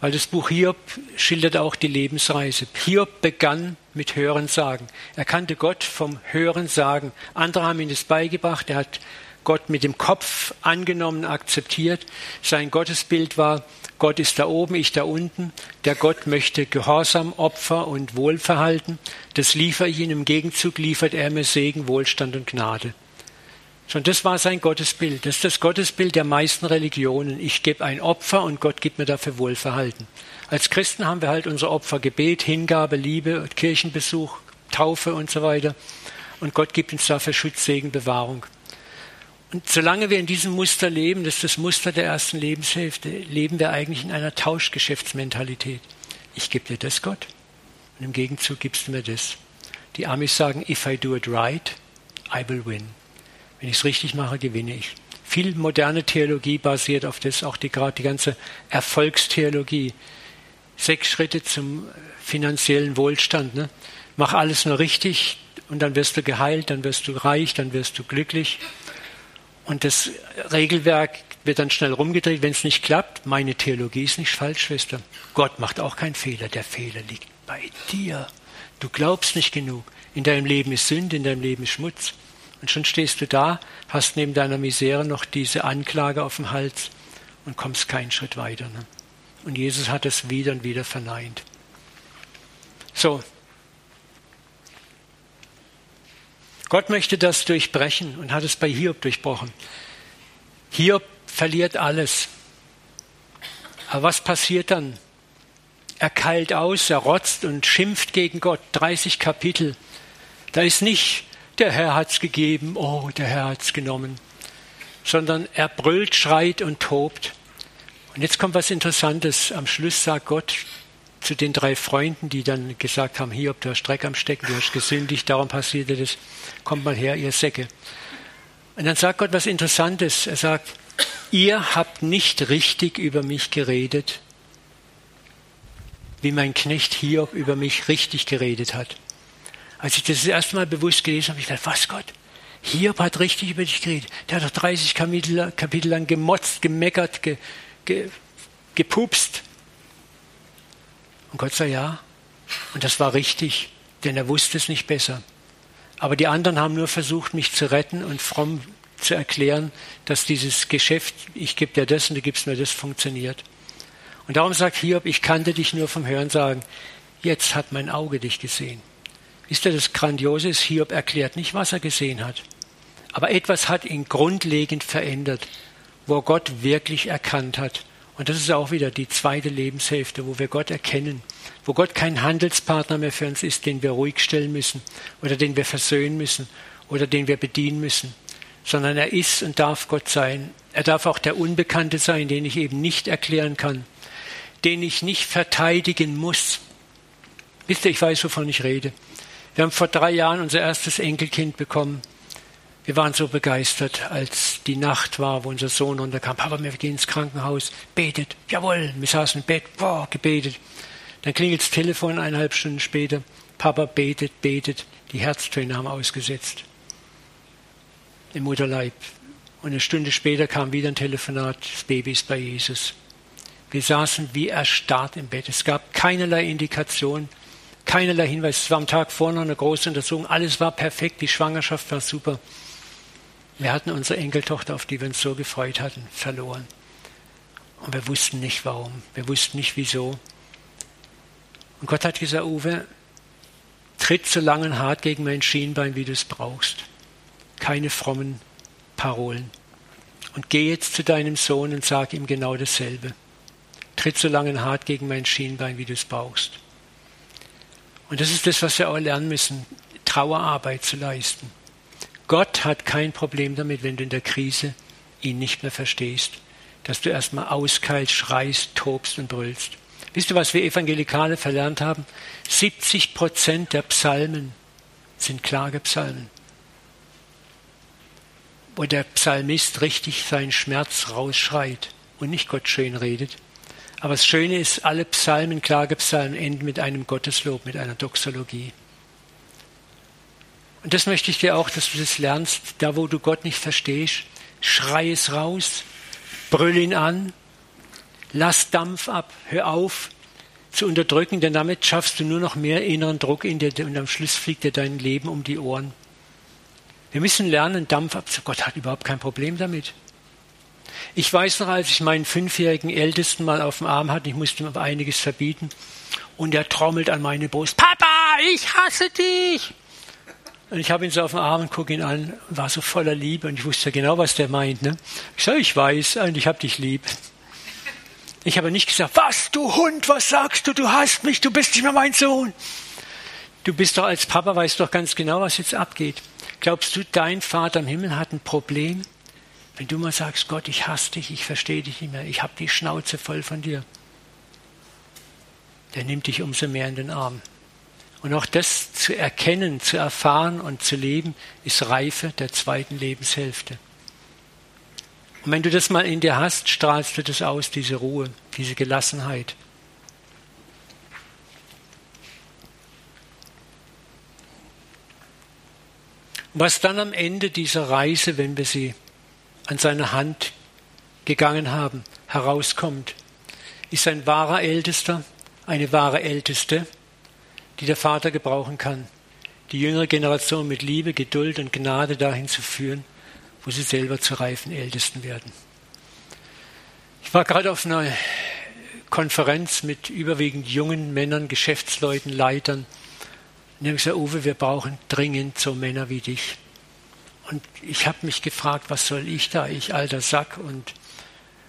weil das Buch Hiob schildert auch die Lebensreise. Hiob begann mit Hörensagen. Er kannte Gott vom Hörensagen. Andere haben ihm das beigebracht. Er hat Gott mit dem Kopf angenommen, akzeptiert. Sein Gottesbild war, Gott ist da oben, ich da unten. Der Gott möchte Gehorsam, Opfer und Wohlverhalten. Das liefere ich ihm. Im Gegenzug liefert er mir Segen, Wohlstand und Gnade. Schon das war sein Gottesbild. Das ist das Gottesbild der meisten Religionen. Ich gebe ein Opfer und Gott gibt mir dafür Wohlverhalten. Als Christen haben wir halt unser Opfer Gebet, Hingabe, Liebe, Kirchenbesuch, Taufe und so weiter. Und Gott gibt uns dafür Schutz, Segen, Bewahrung. Und solange wir in diesem Muster leben, das ist das Muster der ersten Lebenshälfte, leben wir eigentlich in einer Tauschgeschäftsmentalität. Ich gebe dir das, Gott, und im Gegenzug gibst du mir das. Die Amis sagen, if I do it right, I will win. Wenn ich es richtig mache, gewinne ich. Viel moderne Theologie basiert auf das, auch die, gerade die ganze Erfolgstheologie. Sechs Schritte zum finanziellen Wohlstand. Ne? Mach alles nur richtig und dann wirst du geheilt, dann wirst du reich, dann wirst du glücklich. Und das Regelwerk wird dann schnell rumgedreht, wenn es nicht klappt. Meine Theologie ist nicht falsch, Schwester. Gott macht auch keinen Fehler. Der Fehler liegt bei dir. Du glaubst nicht genug. In deinem Leben ist Sünde, in deinem Leben ist Schmutz. Und schon stehst du da, hast neben deiner Misere noch diese Anklage auf dem Hals und kommst keinen Schritt weiter. Ne? Und Jesus hat es wieder und wieder verneint. So, Gott möchte das durchbrechen und hat es bei Hiob durchbrochen. Hiob verliert alles. Aber was passiert dann? Er keilt aus, er rotzt und schimpft gegen Gott. 30 Kapitel. Da ist nicht, der Herr hat's gegeben, oh, der Herr hat's genommen, sondern er brüllt, schreit und tobt. Und jetzt kommt was Interessantes. Am Schluss sagt Gott, zu den drei Freunden, die dann gesagt haben, hier, ob du hast Dreck am Stecken, du hast gesündigt, darum passierte das, kommt mal her, ihr Säcke. Und dann sagt Gott was Interessantes. Er sagt, ihr habt nicht richtig über mich geredet, wie mein Knecht Hiob über mich richtig geredet hat. Als ich das, das erste Mal bewusst gelesen habe, ich gedacht, was Gott? Hiob hat richtig über dich geredet. Der hat doch 30 Kapitel, Kapitel lang gemotzt, gemeckert, ge, ge, gepupst. Und Gott sagt ja. Und das war richtig, denn er wusste es nicht besser. Aber die anderen haben nur versucht, mich zu retten und fromm zu erklären, dass dieses Geschäft, ich gebe dir das und du gibst mir das, funktioniert. Und darum sagt Hiob, ich kannte dich nur vom Hören sagen, jetzt hat mein Auge dich gesehen. Wisst ihr, das Grandiose ist, Hiob erklärt nicht, was er gesehen hat. Aber etwas hat ihn grundlegend verändert, wo Gott wirklich erkannt hat, und das ist auch wieder die zweite Lebenshälfte, wo wir Gott erkennen, wo Gott kein Handelspartner mehr für uns ist, den wir ruhig stellen müssen oder den wir versöhnen müssen oder den wir bedienen müssen, sondern er ist und darf Gott sein. Er darf auch der Unbekannte sein, den ich eben nicht erklären kann, den ich nicht verteidigen muss. Wisst ihr, ich weiß, wovon ich rede. Wir haben vor drei Jahren unser erstes Enkelkind bekommen. Wir waren so begeistert, als die Nacht war, wo unser Sohn runterkam. Papa, wir gehen ins Krankenhaus. Betet. Jawohl. Wir saßen im Bett. Boah, gebetet. Dann klingelt das Telefon eineinhalb Stunden später. Papa betet, betet. Die Herztöne haben ausgesetzt. Im Mutterleib. Und eine Stunde später kam wieder ein Telefonat. Das Baby ist bei Jesus. Wir saßen wie erstarrt im Bett. Es gab keinerlei Indikation, keinerlei Hinweis. Es war am Tag vorher noch eine große Untersuchung. Alles war perfekt. Die Schwangerschaft war super. Wir hatten unsere Enkeltochter, auf die wir uns so gefreut hatten, verloren. Und wir wussten nicht warum. Wir wussten nicht wieso. Und Gott hat gesagt, Uwe, tritt so lange und hart gegen mein Schienbein, wie du es brauchst. Keine frommen Parolen. Und geh jetzt zu deinem Sohn und sag ihm genau dasselbe. Tritt so lange und hart gegen mein Schienbein, wie du es brauchst. Und das ist das, was wir auch lernen müssen, Trauerarbeit zu leisten. Gott hat kein Problem damit, wenn du in der Krise ihn nicht mehr verstehst, dass du erstmal auskeilst, schreist, tobst und brüllst. Wisst ihr, was wir Evangelikale verlernt haben? 70 Prozent der Psalmen sind Klagepsalmen, wo der Psalmist richtig seinen Schmerz rausschreit und nicht Gott schön redet. Aber das Schöne ist, alle Psalmen, Klagepsalmen enden mit einem Gotteslob, mit einer Doxologie. Und das möchte ich dir auch, dass du das lernst, da wo du Gott nicht verstehst, schrei es raus, brüll ihn an, lass Dampf ab, hör auf zu unterdrücken, denn damit schaffst du nur noch mehr inneren Druck in dir und am Schluss fliegt dir dein Leben um die Ohren. Wir müssen lernen, Dampf ab. Gott hat überhaupt kein Problem damit. Ich weiß noch, als ich meinen fünfjährigen Ältesten mal auf dem Arm hatte, ich musste ihm einiges verbieten, und er trommelt an meine Brust, Papa, ich hasse dich! Und ich habe ihn so auf dem Arm und gucke ihn an, war so voller Liebe und ich wusste genau, was der meint. Ne? Ich sage, ich weiß und ich habe dich lieb. Ich habe nicht gesagt, was, du Hund, was sagst du, du hast mich, du bist nicht mehr mein Sohn. Du bist doch als Papa, weißt doch ganz genau, was jetzt abgeht. Glaubst du, dein Vater im Himmel hat ein Problem? Wenn du mal sagst, Gott, ich hasse dich, ich verstehe dich nicht mehr, ich habe die Schnauze voll von dir. Der nimmt dich umso mehr in den Arm. Und auch das zu erkennen, zu erfahren und zu leben, ist Reife der zweiten Lebenshälfte. Und wenn du das mal in dir hast, strahlst du das aus, diese Ruhe, diese Gelassenheit. Was dann am Ende dieser Reise, wenn wir sie an seiner Hand gegangen haben, herauskommt, ist ein wahrer Ältester, eine wahre Älteste, die der Vater gebrauchen kann, die jüngere Generation mit Liebe, Geduld und Gnade dahin zu führen, wo sie selber zu reifen Ältesten werden. Ich war gerade auf einer Konferenz mit überwiegend jungen Männern, Geschäftsleuten, Leitern, und haben gesagt, Uwe, wir brauchen dringend so Männer wie dich. Und ich habe mich gefragt, was soll ich da, ich alter Sack, und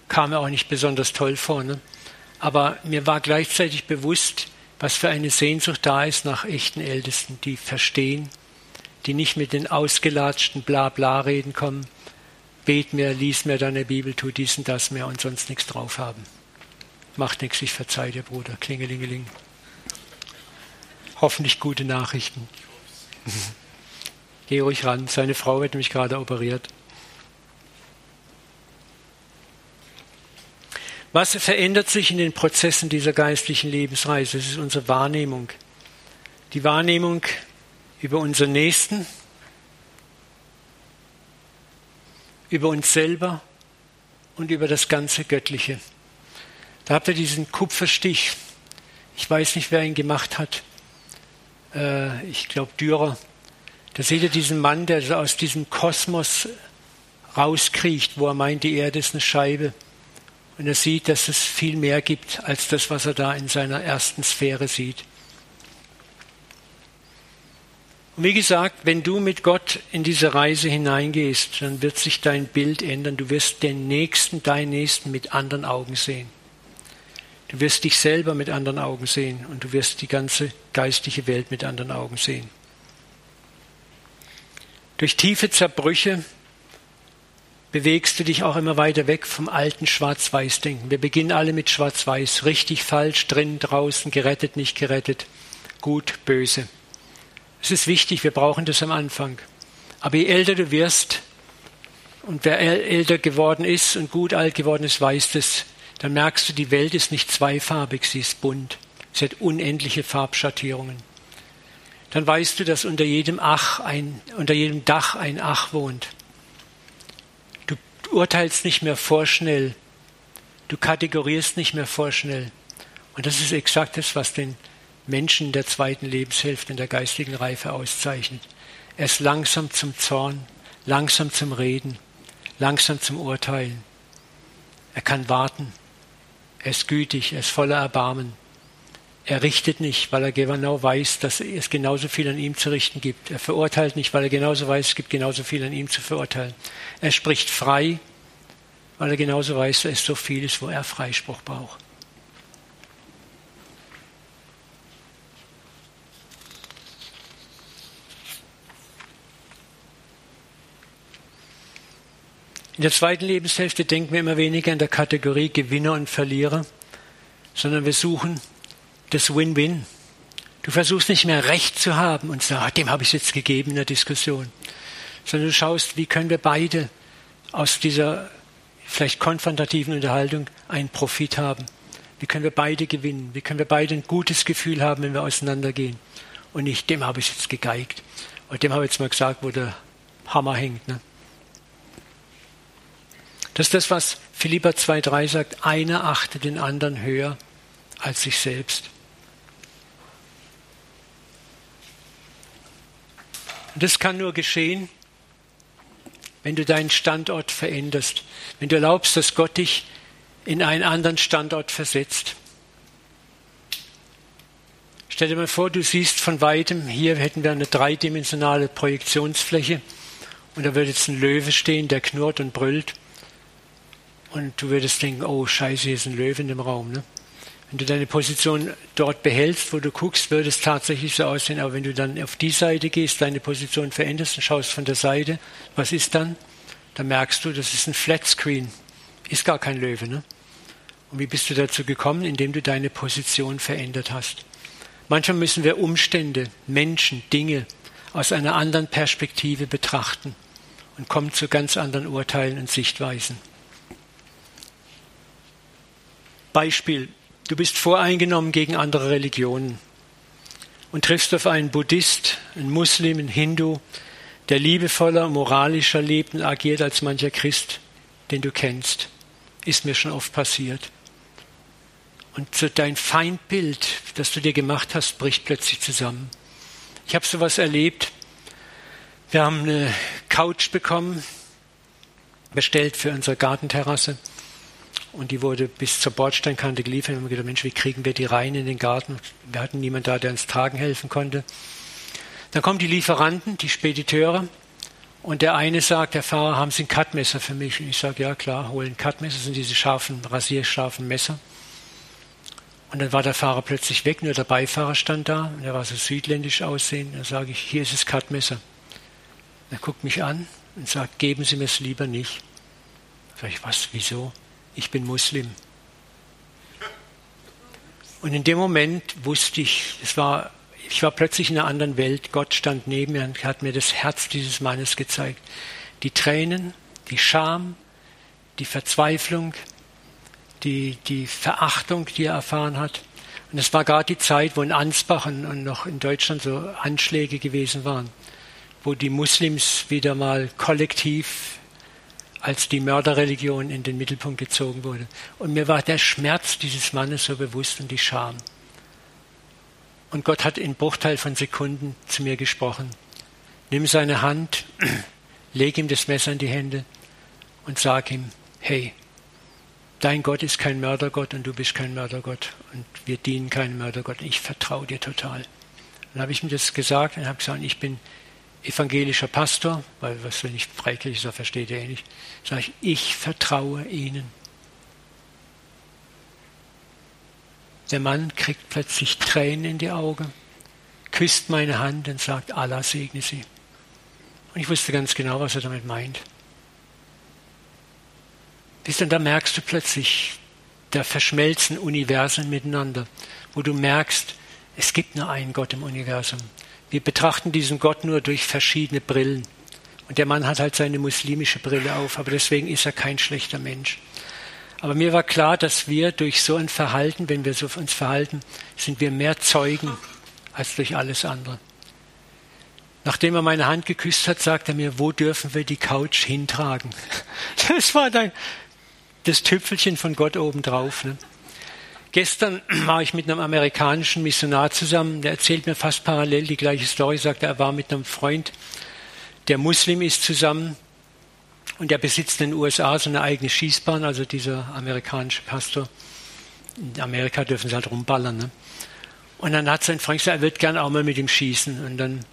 kam mir auch nicht besonders toll vor. Ne? Aber mir war gleichzeitig bewusst, was für eine Sehnsucht da ist nach echten Ältesten, die verstehen, die nicht mit den ausgelatschten Blabla-Reden kommen, bet mir, lies mir deine Bibel, tu dies und das mehr und sonst nichts drauf haben. Macht nichts, ich verzeih dir, Bruder. Klingelingeling hoffentlich gute Nachrichten. *laughs* Geh ruhig ran, seine Frau wird nämlich gerade operiert. Was verändert sich in den Prozessen dieser geistlichen Lebensreise? Das ist unsere Wahrnehmung. Die Wahrnehmung über unseren Nächsten, über uns selber und über das ganze Göttliche. Da habt ihr diesen Kupferstich. Ich weiß nicht, wer ihn gemacht hat äh, ich glaube Dürer, da seht ihr diesen Mann, der aus diesem Kosmos rauskriecht, wo er meint, die Erde ist eine Scheibe. Und er sieht, dass es viel mehr gibt als das, was er da in seiner ersten Sphäre sieht. Und wie gesagt, wenn du mit Gott in diese Reise hineingehst, dann wird sich dein Bild ändern. Du wirst den Nächsten, deinen Nächsten mit anderen Augen sehen. Du wirst dich selber mit anderen Augen sehen und du wirst die ganze geistliche Welt mit anderen Augen sehen. Durch tiefe Zerbrüche bewegst du dich auch immer weiter weg vom alten Schwarz-Weiß-Denken. Wir beginnen alle mit Schwarz-Weiß, richtig, falsch, drin, draußen, gerettet, nicht gerettet, gut, böse. Es ist wichtig, wir brauchen das am Anfang. Aber je älter du wirst und wer älter geworden ist und gut alt geworden ist, weiß das, dann merkst du, die Welt ist nicht zweifarbig, sie ist bunt. Sie hat unendliche Farbschattierungen. Dann weißt du, dass unter jedem Ach ein, unter jedem Dach ein Ach wohnt. Du urteilst nicht mehr vorschnell. Du kategorierst nicht mehr vorschnell. Und das ist exakt das, was den Menschen der zweiten Lebenshälfte in der geistigen Reife auszeichnet. Er ist langsam zum Zorn, langsam zum Reden, langsam zum Urteilen. Er kann warten. Er ist gütig, er ist voller Erbarmen. Er richtet nicht, weil er genau weiß, dass es genauso viel an ihm zu richten gibt. Er verurteilt nicht, weil er genauso weiß, es gibt genauso viel an ihm zu verurteilen. Er spricht frei, weil er genauso weiß, dass es so viel ist, wo er Freispruch braucht. In der zweiten Lebenshälfte denken wir immer weniger in der Kategorie Gewinner und Verlierer, sondern wir suchen das Win-Win. Du versuchst nicht mehr Recht zu haben und sagst, ah, dem habe ich jetzt gegeben in der Diskussion, sondern du schaust, wie können wir beide aus dieser vielleicht konfrontativen Unterhaltung einen Profit haben. Wie können wir beide gewinnen? Wie können wir beide ein gutes Gefühl haben, wenn wir auseinandergehen? Und nicht, dem habe ich jetzt gegeigt. Und dem habe ich jetzt mal gesagt, wo der Hammer hängt. Ne? Das ist das, was Philippa 2,3 sagt. Einer achtet den anderen höher als sich selbst. Das kann nur geschehen, wenn du deinen Standort veränderst, wenn du erlaubst, dass Gott dich in einen anderen Standort versetzt. Stell dir mal vor, du siehst von weitem, hier hätten wir eine dreidimensionale Projektionsfläche und da würde jetzt ein Löwe stehen, der knurrt und brüllt. Und du würdest denken, oh scheiße, hier ist ein Löwe in dem Raum. Ne? Wenn du deine Position dort behältst, wo du guckst, würde es tatsächlich so aussehen. Aber wenn du dann auf die Seite gehst, deine Position veränderst und schaust von der Seite, was ist dann? Dann merkst du, das ist ein Flatscreen. Ist gar kein Löwe. Ne? Und wie bist du dazu gekommen? Indem du deine Position verändert hast. Manchmal müssen wir Umstände, Menschen, Dinge aus einer anderen Perspektive betrachten und kommen zu ganz anderen Urteilen und Sichtweisen. Beispiel, Du bist voreingenommen gegen andere Religionen und triffst auf einen Buddhist, einen Muslim, einen Hindu, der liebevoller, moralischer lebt und agiert als mancher Christ, den du kennst. Ist mir schon oft passiert. Und so dein Feindbild, das du dir gemacht hast, bricht plötzlich zusammen. Ich habe sowas erlebt. Wir haben eine Couch bekommen, bestellt für unsere Gartenterrasse und die wurde bis zur Bordsteinkante geliefert. Wir haben gedacht, Mensch, wie kriegen wir die rein in den Garten? Wir hatten niemanden da, der uns tragen helfen konnte. Dann kommen die Lieferanten, die Spediteure, und der eine sagt, der Fahrer, haben Sie ein Cutmesser für mich? Und ich sage, ja klar, holen Cutmesser, sind diese scharfen, rasierscharfen Messer. Und dann war der Fahrer plötzlich weg, nur der Beifahrer stand da, und er war so südländisch aussehen. Dann sage ich, hier ist das Cutmesser. Er guckt mich an und sagt, geben Sie mir es lieber nicht. Sag ich, was, wieso? Ich bin Muslim. Und in dem Moment wusste ich, es war, ich war plötzlich in einer anderen Welt. Gott stand neben mir und hat mir das Herz dieses Mannes gezeigt. Die Tränen, die Scham, die Verzweiflung, die, die Verachtung, die er erfahren hat. Und es war gerade die Zeit, wo in Ansbach und noch in Deutschland so Anschläge gewesen waren, wo die Muslims wieder mal kollektiv als die Mörderreligion in den Mittelpunkt gezogen wurde. Und mir war der Schmerz dieses Mannes so bewusst und die Scham. Und Gott hat in Bruchteil von Sekunden zu mir gesprochen. Nimm seine Hand, *clears throat* leg ihm das Messer in die Hände und sag ihm, hey, dein Gott ist kein Mördergott und du bist kein Mördergott und wir dienen keinem Mördergott. Ich vertraue dir total. Dann habe ich ihm das gesagt und habe gesagt, ich bin evangelischer Pastor, weil was wenn ich freikirchlich so versteht er eh nicht, sage ich, ich vertraue ihnen. Der Mann kriegt plötzlich Tränen in die Augen, küsst meine Hand und sagt, Allah segne sie. Und ich wusste ganz genau, was er damit meint. Bis dann da merkst du plötzlich, da verschmelzen Universen miteinander, wo du merkst, es gibt nur einen Gott im Universum. Wir betrachten diesen Gott nur durch verschiedene Brillen. Und der Mann hat halt seine muslimische Brille auf, aber deswegen ist er kein schlechter Mensch. Aber mir war klar, dass wir durch so ein Verhalten, wenn wir so uns verhalten, sind wir mehr Zeugen als durch alles andere. Nachdem er meine Hand geküsst hat, sagt er mir, wo dürfen wir die Couch hintragen? *laughs* Das war dann das Tüpfelchen von Gott obendrauf. Ne? Gestern *clears throat* war ich mit einem amerikanischen Missionar zusammen, der erzählt mir fast parallel die gleiche Story, sagt er, er war mit einem Freund, der Muslim ist zusammen und der besitzt in den USA so eine eigene Schießbahn, also dieser amerikanische Pastor. In Amerika dürfen sie halt rumballern. Ne? Und dann hat sein Freund gesagt, er wird gern auch mal mit ihm schießen. Und dann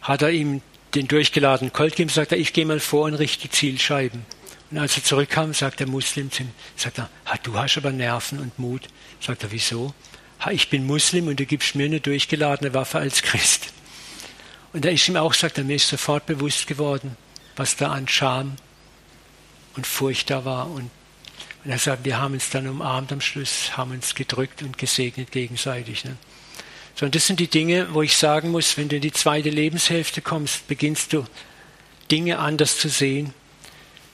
hat er ihm den durchgeladenen Colt gegeben, sagt er, ich gehe mal vor und richte Zielscheiben. Und als er zurückkam, sagt der Muslim zu ihm, sagt er, du hast aber Nerven und Mut. Sagt er, wieso? Ich bin Muslim und du gibst mir eine durchgeladene Waffe als Christ. Und da ist ihm auch, sagt er, mir ist sofort bewusst geworden, was da an Scham und Furcht da war. Und, und er sagt, wir haben uns dann umarmt am Schluss, haben uns gedrückt und gesegnet gegenseitig. Ne? So, und das sind die Dinge, wo ich sagen muss, wenn du in die zweite Lebenshälfte kommst, beginnst du Dinge anders zu sehen.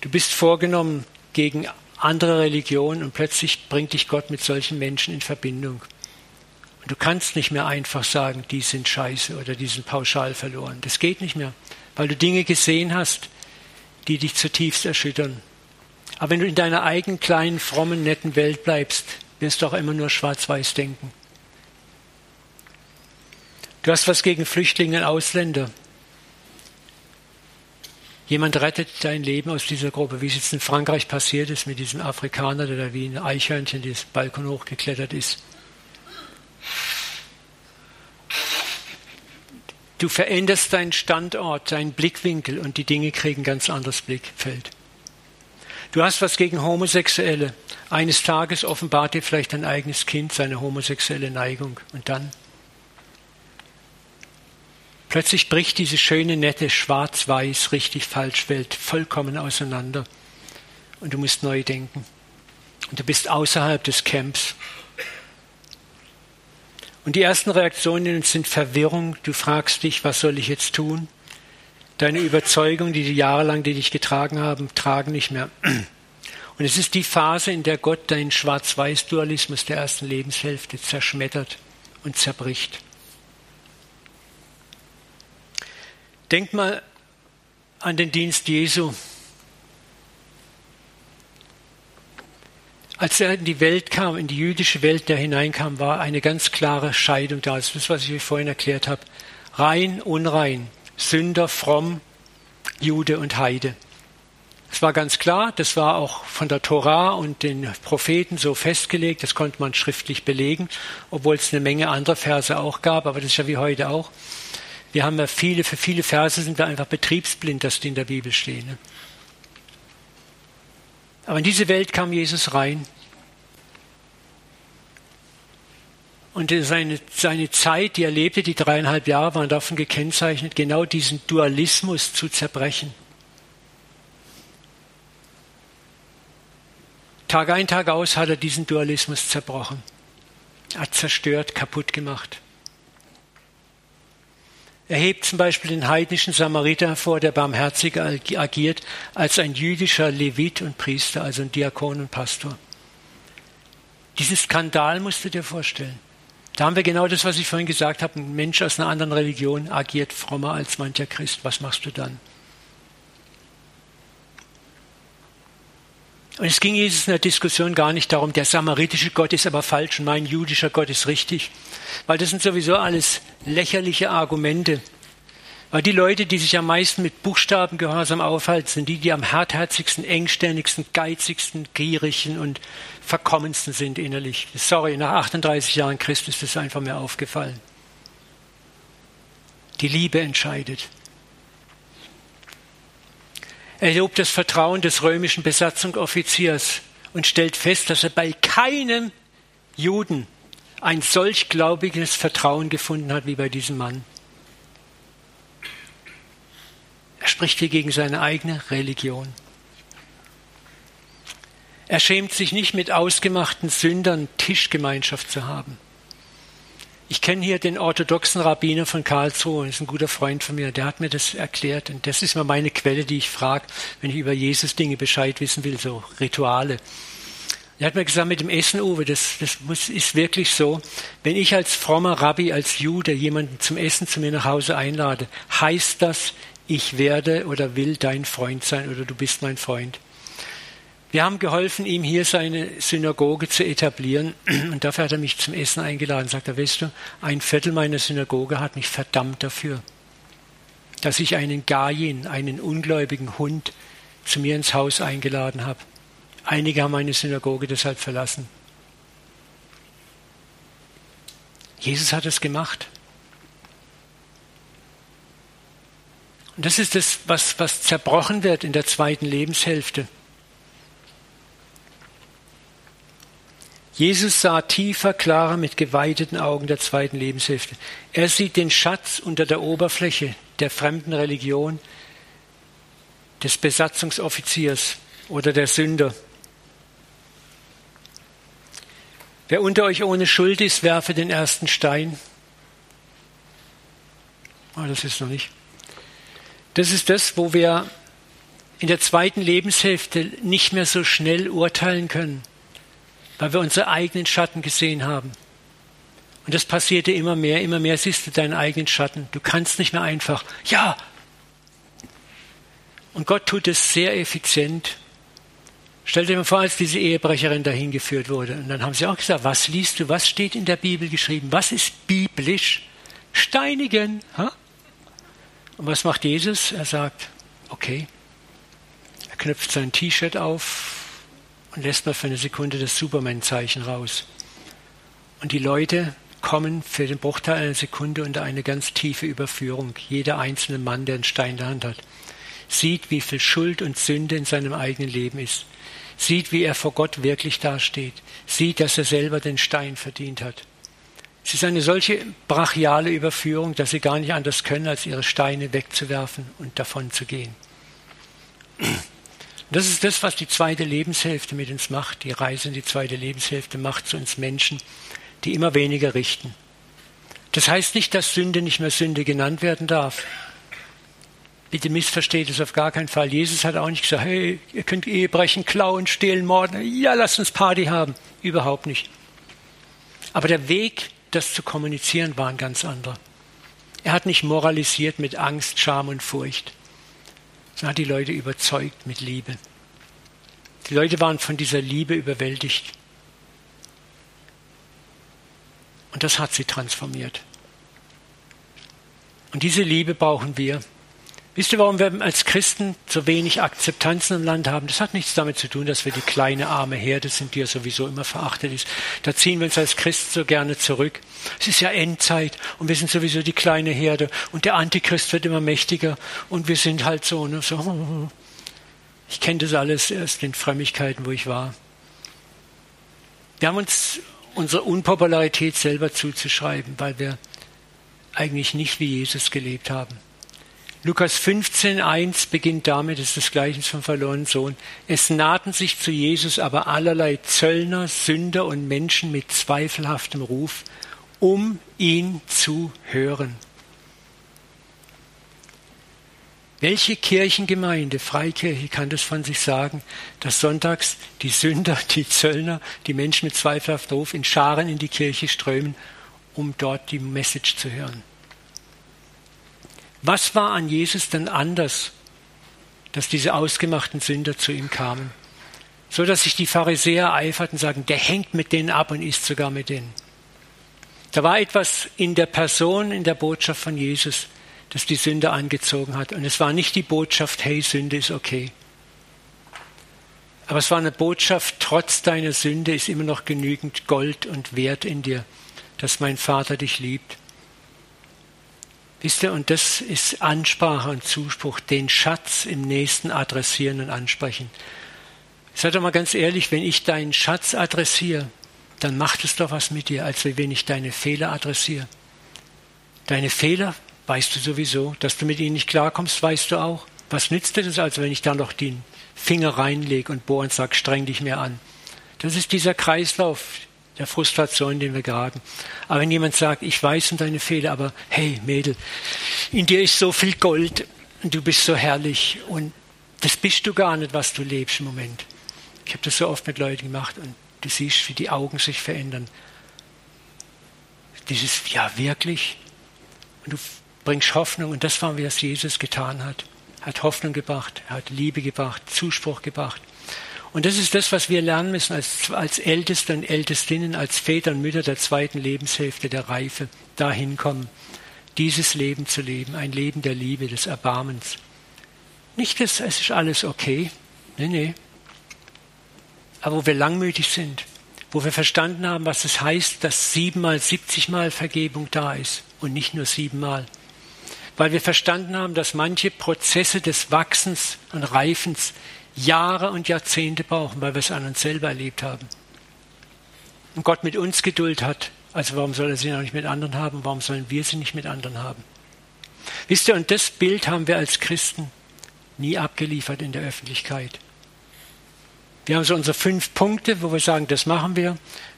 Du bist vorgenommen gegen andere Religion und plötzlich bringt dich Gott mit solchen Menschen in Verbindung. Und Du kannst nicht mehr einfach sagen, die sind scheiße oder die sind pauschal verloren. Das geht nicht mehr, weil du Dinge gesehen hast, die dich zutiefst erschüttern. Aber wenn du in deiner eigenen kleinen, frommen, netten Welt bleibst, wirst du auch immer nur schwarz-weiß denken. Du hast was gegen Flüchtlinge und Ausländer. Jemand rettet dein Leben aus dieser Gruppe, wie es jetzt in Frankreich passiert ist mit diesem Afrikaner, der da wie ein Eichhörnchen den Balkon hochgeklettert ist. Du veränderst deinen Standort, deinen Blickwinkel und die Dinge kriegen ganz anderes Blickfeld. Du hast was gegen Homosexuelle. Eines Tages offenbart dir vielleicht dein eigenes Kind seine homosexuelle Neigung und dann Plötzlich bricht diese schöne, nette, schwarz-weiß, richtig falsch Welt vollkommen auseinander. Und du musst neu denken. Und du bist außerhalb des Camps. Und die ersten Reaktionen sind Verwirrung. Du fragst dich, was soll ich jetzt tun? Deine Überzeugungen, die, die jahrelang, die dich getragen haben, tragen nicht mehr. Und es ist die Phase, in der Gott deinen Schwarz-Weiß-Dualismus der ersten Lebenshälfte zerschmettert und zerbricht. Denk mal an den Dienst Jesu. Als er in die Welt kam, in die jüdische Welt, der hineinkam, war eine ganz klare Scheidung da. Das ist was ich vorhin erklärt habe. Rein, unrein, Sünder, fromm, Jude und Heide. Es war ganz klar, das war auch von der Torah und den Propheten so festgelegt, das konnte man schriftlich belegen, obwohl es eine Menge anderer Verse auch gab, aber das ist ja wie heute auch. Wir haben ja viele, für viele Verse sind wir einfach betriebsblind, dass die in der Bibel stehen. Ne? Aber in diese Welt kam Jesus rein. Und seine, seine Zeit, die er lebte, die dreieinhalb Jahre, waren davon gekennzeichnet, genau diesen Dualismus zu zerbrechen. Tag ein, Tag aus hat er diesen Dualismus zerbrochen. Er hat zerstört, kaputt gemacht. Er hebt zum Beispiel den heidnischen Samariter hervor, der barmherzig agiert, als ein jüdischer Levit und Priester, also ein Diakon und Pastor. Diesen Skandal musst du dir vorstellen. Da haben wir genau das, was ich vorhin gesagt habe. Ein Mensch aus einer anderen Religion agiert frommer als mancher Christ. Was machst du dann? Und es ging Jesus in der Diskussion gar nicht darum, der samaritische Gott ist aber falsch und mein jüdischer Gott ist richtig. Weil das sind sowieso alles lächerliche Argumente. Weil die Leute, die sich am meisten mit Buchstabengehorsam aufhalten, sind die, die am hartherzigsten, engständigsten, geizigsten, gierigen und verkommensten sind innerlich. Sorry, nach 38 Jahren Christus ist das einfach mir aufgefallen. Die Liebe entscheidet. Er lobt das Vertrauen des römischen Besatzungsoffiziers und stellt fest, dass er bei keinem Juden ein solch glaubiges Vertrauen gefunden hat wie bei diesem Mann. Er spricht hier gegen seine eigene Religion. Er schämt sich nicht mit ausgemachten Sündern Tischgemeinschaft zu haben. Ich kenne hier den orthodoxen Rabbiner von Karlsruhe, ist ein guter Freund von mir, der hat mir das erklärt und das ist immer meine Quelle, die ich frage, wenn ich über Jesus Dinge Bescheid wissen will, so Rituale. Er hat mir gesagt, mit dem Essen, Uwe, das, das muss, ist wirklich so, wenn ich als frommer Rabbi, als Jude jemanden zum Essen zu mir nach Hause einlade, heißt das, ich werde oder will dein Freund sein oder du bist mein Freund. Wir haben geholfen, ihm hier seine Synagoge zu etablieren. *clears throat* Und dafür hat er mich zum Essen eingeladen. Sagt er, weißt du, ein Viertel meiner Synagoge hat mich verdammt dafür, dass ich einen Gajin, einen ungläubigen Hund, zu mir ins Haus eingeladen habe. Einige haben meine Synagoge deshalb verlassen. Jesus hat es gemacht. Und das ist das, was, was zerbrochen wird in der zweiten Lebenshälfte. Jesus sah tiefer, klarer mit geweiteten Augen der zweiten Lebenshälfte. Er sieht den Schatz unter der Oberfläche der fremden Religion, des Besatzungsoffiziers oder der Sünder. Wer unter euch ohne Schuld ist, werfe den ersten Stein. Oh, das ist noch nicht. Das ist das, wo wir in der zweiten Lebenshälfte nicht mehr so schnell urteilen können weil wir unsere eigenen Schatten gesehen haben. Und das passierte immer mehr, immer mehr siehst du deinen eigenen Schatten. Du kannst nicht mehr einfach, ja. Und Gott tut es sehr effizient. Stell dir mal vor, als diese Ehebrecherin dahin geführt wurde. Und dann haben sie auch gesagt, was liest du, was steht in der Bibel geschrieben, was ist biblisch? Steinigen. Ha? Und was macht Jesus? Er sagt, okay. Er knöpft sein T-Shirt auf und lässt mal für eine Sekunde das Superman-Zeichen raus. Und die Leute kommen für den Bruchteil einer Sekunde unter eine ganz tiefe Überführung. Jeder einzelne Mann, der einen Stein in der Hand hat, sieht, wie viel Schuld und Sünde in seinem eigenen Leben ist, sieht, wie er vor Gott wirklich dasteht, sieht, dass er selber den Stein verdient hat. Es ist eine solche brachiale Überführung, dass sie gar nicht anders können, als ihre Steine wegzuwerfen und davon zu gehen. Das ist das, was die zweite Lebenshälfte mit uns macht. Die Reise in die zweite Lebenshälfte macht zu uns Menschen, die immer weniger richten. Das heißt nicht, dass Sünde nicht mehr Sünde genannt werden darf. Bitte missversteht es auf gar keinen Fall. Jesus hat auch nicht gesagt, hey, ihr könnt Ehe brechen, klauen, stehlen, morden. Ja, lasst uns Party haben. Überhaupt nicht. Aber der Weg, das zu kommunizieren, war ein ganz anderer. Er hat nicht moralisiert mit Angst, Scham und Furcht, sondern hat die Leute überzeugt mit Liebe. Die Leute waren von dieser Liebe überwältigt. Und das hat sie transformiert. Und diese Liebe brauchen wir. Wisst ihr, warum wir als Christen so wenig Akzeptanz im Land haben? Das hat nichts damit zu tun, dass wir die kleine arme Herde sind, die ja sowieso immer verachtet ist. Da ziehen wir uns als Christen so gerne zurück. Es ist ja Endzeit und wir sind sowieso die kleine Herde und der Antichrist wird immer mächtiger und wir sind halt so. Ne, so. *laughs* Ich kenne das alles erst in Frömmigkeiten, wo ich war. Wir haben uns unsere Unpopularität selber zuzuschreiben, weil wir eigentlich nicht wie Jesus gelebt haben. Lukas 15, 1 beginnt damit, das ist das Gleichnis vom verlorenen Sohn. Es nahten sich zu Jesus aber allerlei Zöllner, Sünder und Menschen mit zweifelhaftem Ruf, um ihn zu hören. Welche Kirchengemeinde, Freikirche, kann das von sich sagen, dass sonntags die Sünder, die Zöllner, die Menschen mit zweifelhaftem Ruf in Scharen in die Kirche strömen, um dort die Message zu hören? Was war an Jesus denn anders, dass diese ausgemachten Sünder zu ihm kamen? So dass sich die Pharisäer eiferten und sagen, der hängt mit denen ab und isst sogar mit denen. Da war etwas in der Person, in der Botschaft von Jesus, das die Sünde angezogen hat. Und es war nicht die Botschaft, hey, Sünde ist okay. Aber es war eine Botschaft, trotz deiner Sünde ist immer noch genügend Gold und Wert in dir, dass mein Vater dich liebt. Wisst ihr, und das ist Ansprache und Zuspruch, den Schatz im Nächsten adressieren und ansprechen. Seid doch mal ganz ehrlich, wenn ich deinen Schatz adressiere, dann macht es doch was mit dir, als wenn ich deine Fehler adressiere. Deine Fehler weißt du sowieso, dass du mit ihnen nicht klarkommst, weißt du auch. Was nützt dir das also, wenn ich da noch den Finger reinlege und bohre und sage, streng dich mehr an? Das ist dieser Kreislauf, der Frustration, dem wir geraten. Aber wenn jemand sagt, ich weiß um deine Fehler, aber hey Mädel, in dir ist so viel Gold und du bist so herrlich und das bist du gar nicht, was du lebst im Moment. Ich habe das so oft mit Leuten gemacht und du siehst, wie die Augen sich verändern. Dieses, ja wirklich. Und du bringst Hoffnung und das war, wie das Jesus getan hat. Er hat Hoffnung gebracht, er hat Liebe gebracht, Zuspruch gebracht. Und das ist das, was wir lernen müssen als, als Älteste und Ältestinnen, als Väter und Mütter der zweiten Lebenshälfte der Reife, dahin kommen, dieses Leben zu leben, ein Leben der Liebe, des Erbarmens. Nicht, dass es ist alles okay, nee, nee. Aber wo wir langmütig sind, wo wir verstanden haben, was es heißt, dass siebenmal, siebzigmal Vergebung da ist und nicht nur siebenmal. Weil wir verstanden haben, dass manche Prozesse des Wachsens und Reifens Jahre und Jahrzehnte brauchen, weil wir es an uns selber erlebt haben. Und Gott mit uns Geduld hat, also warum soll er sie noch nicht mit anderen haben? Warum sollen wir sie nicht mit anderen haben? Wisst ihr, und das Bild haben wir als Christen nie abgeliefert in der Öffentlichkeit. Wir haben so unsere fünf Punkte, wo wir sagen, das machen wir.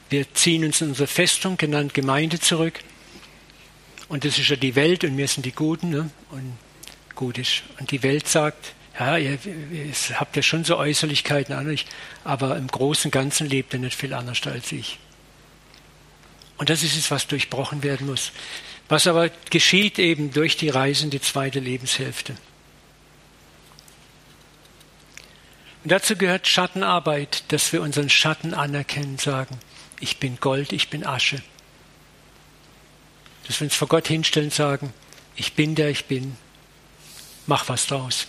Wir ziehen uns in unsere Festung, genannt Gemeinde, zurück. Und das ist ja die Welt und wir sind die Guten. Ne? Und gut ist. Und die Welt sagt, ja, ihr, ihr habt ja schon so Äußerlichkeiten an euch, aber im Großen und Ganzen lebt ihr nicht viel anders als ich. Und das ist es, was durchbrochen werden muss. Was aber geschieht eben durch die Reise in die zweite Lebenshälfte. Und dazu gehört Schattenarbeit, dass wir unseren Schatten anerkennen, sagen, ich bin Gold, ich bin Asche. Dass wir uns vor Gott hinstellen und sagen, ich bin der ich bin, mach was draus.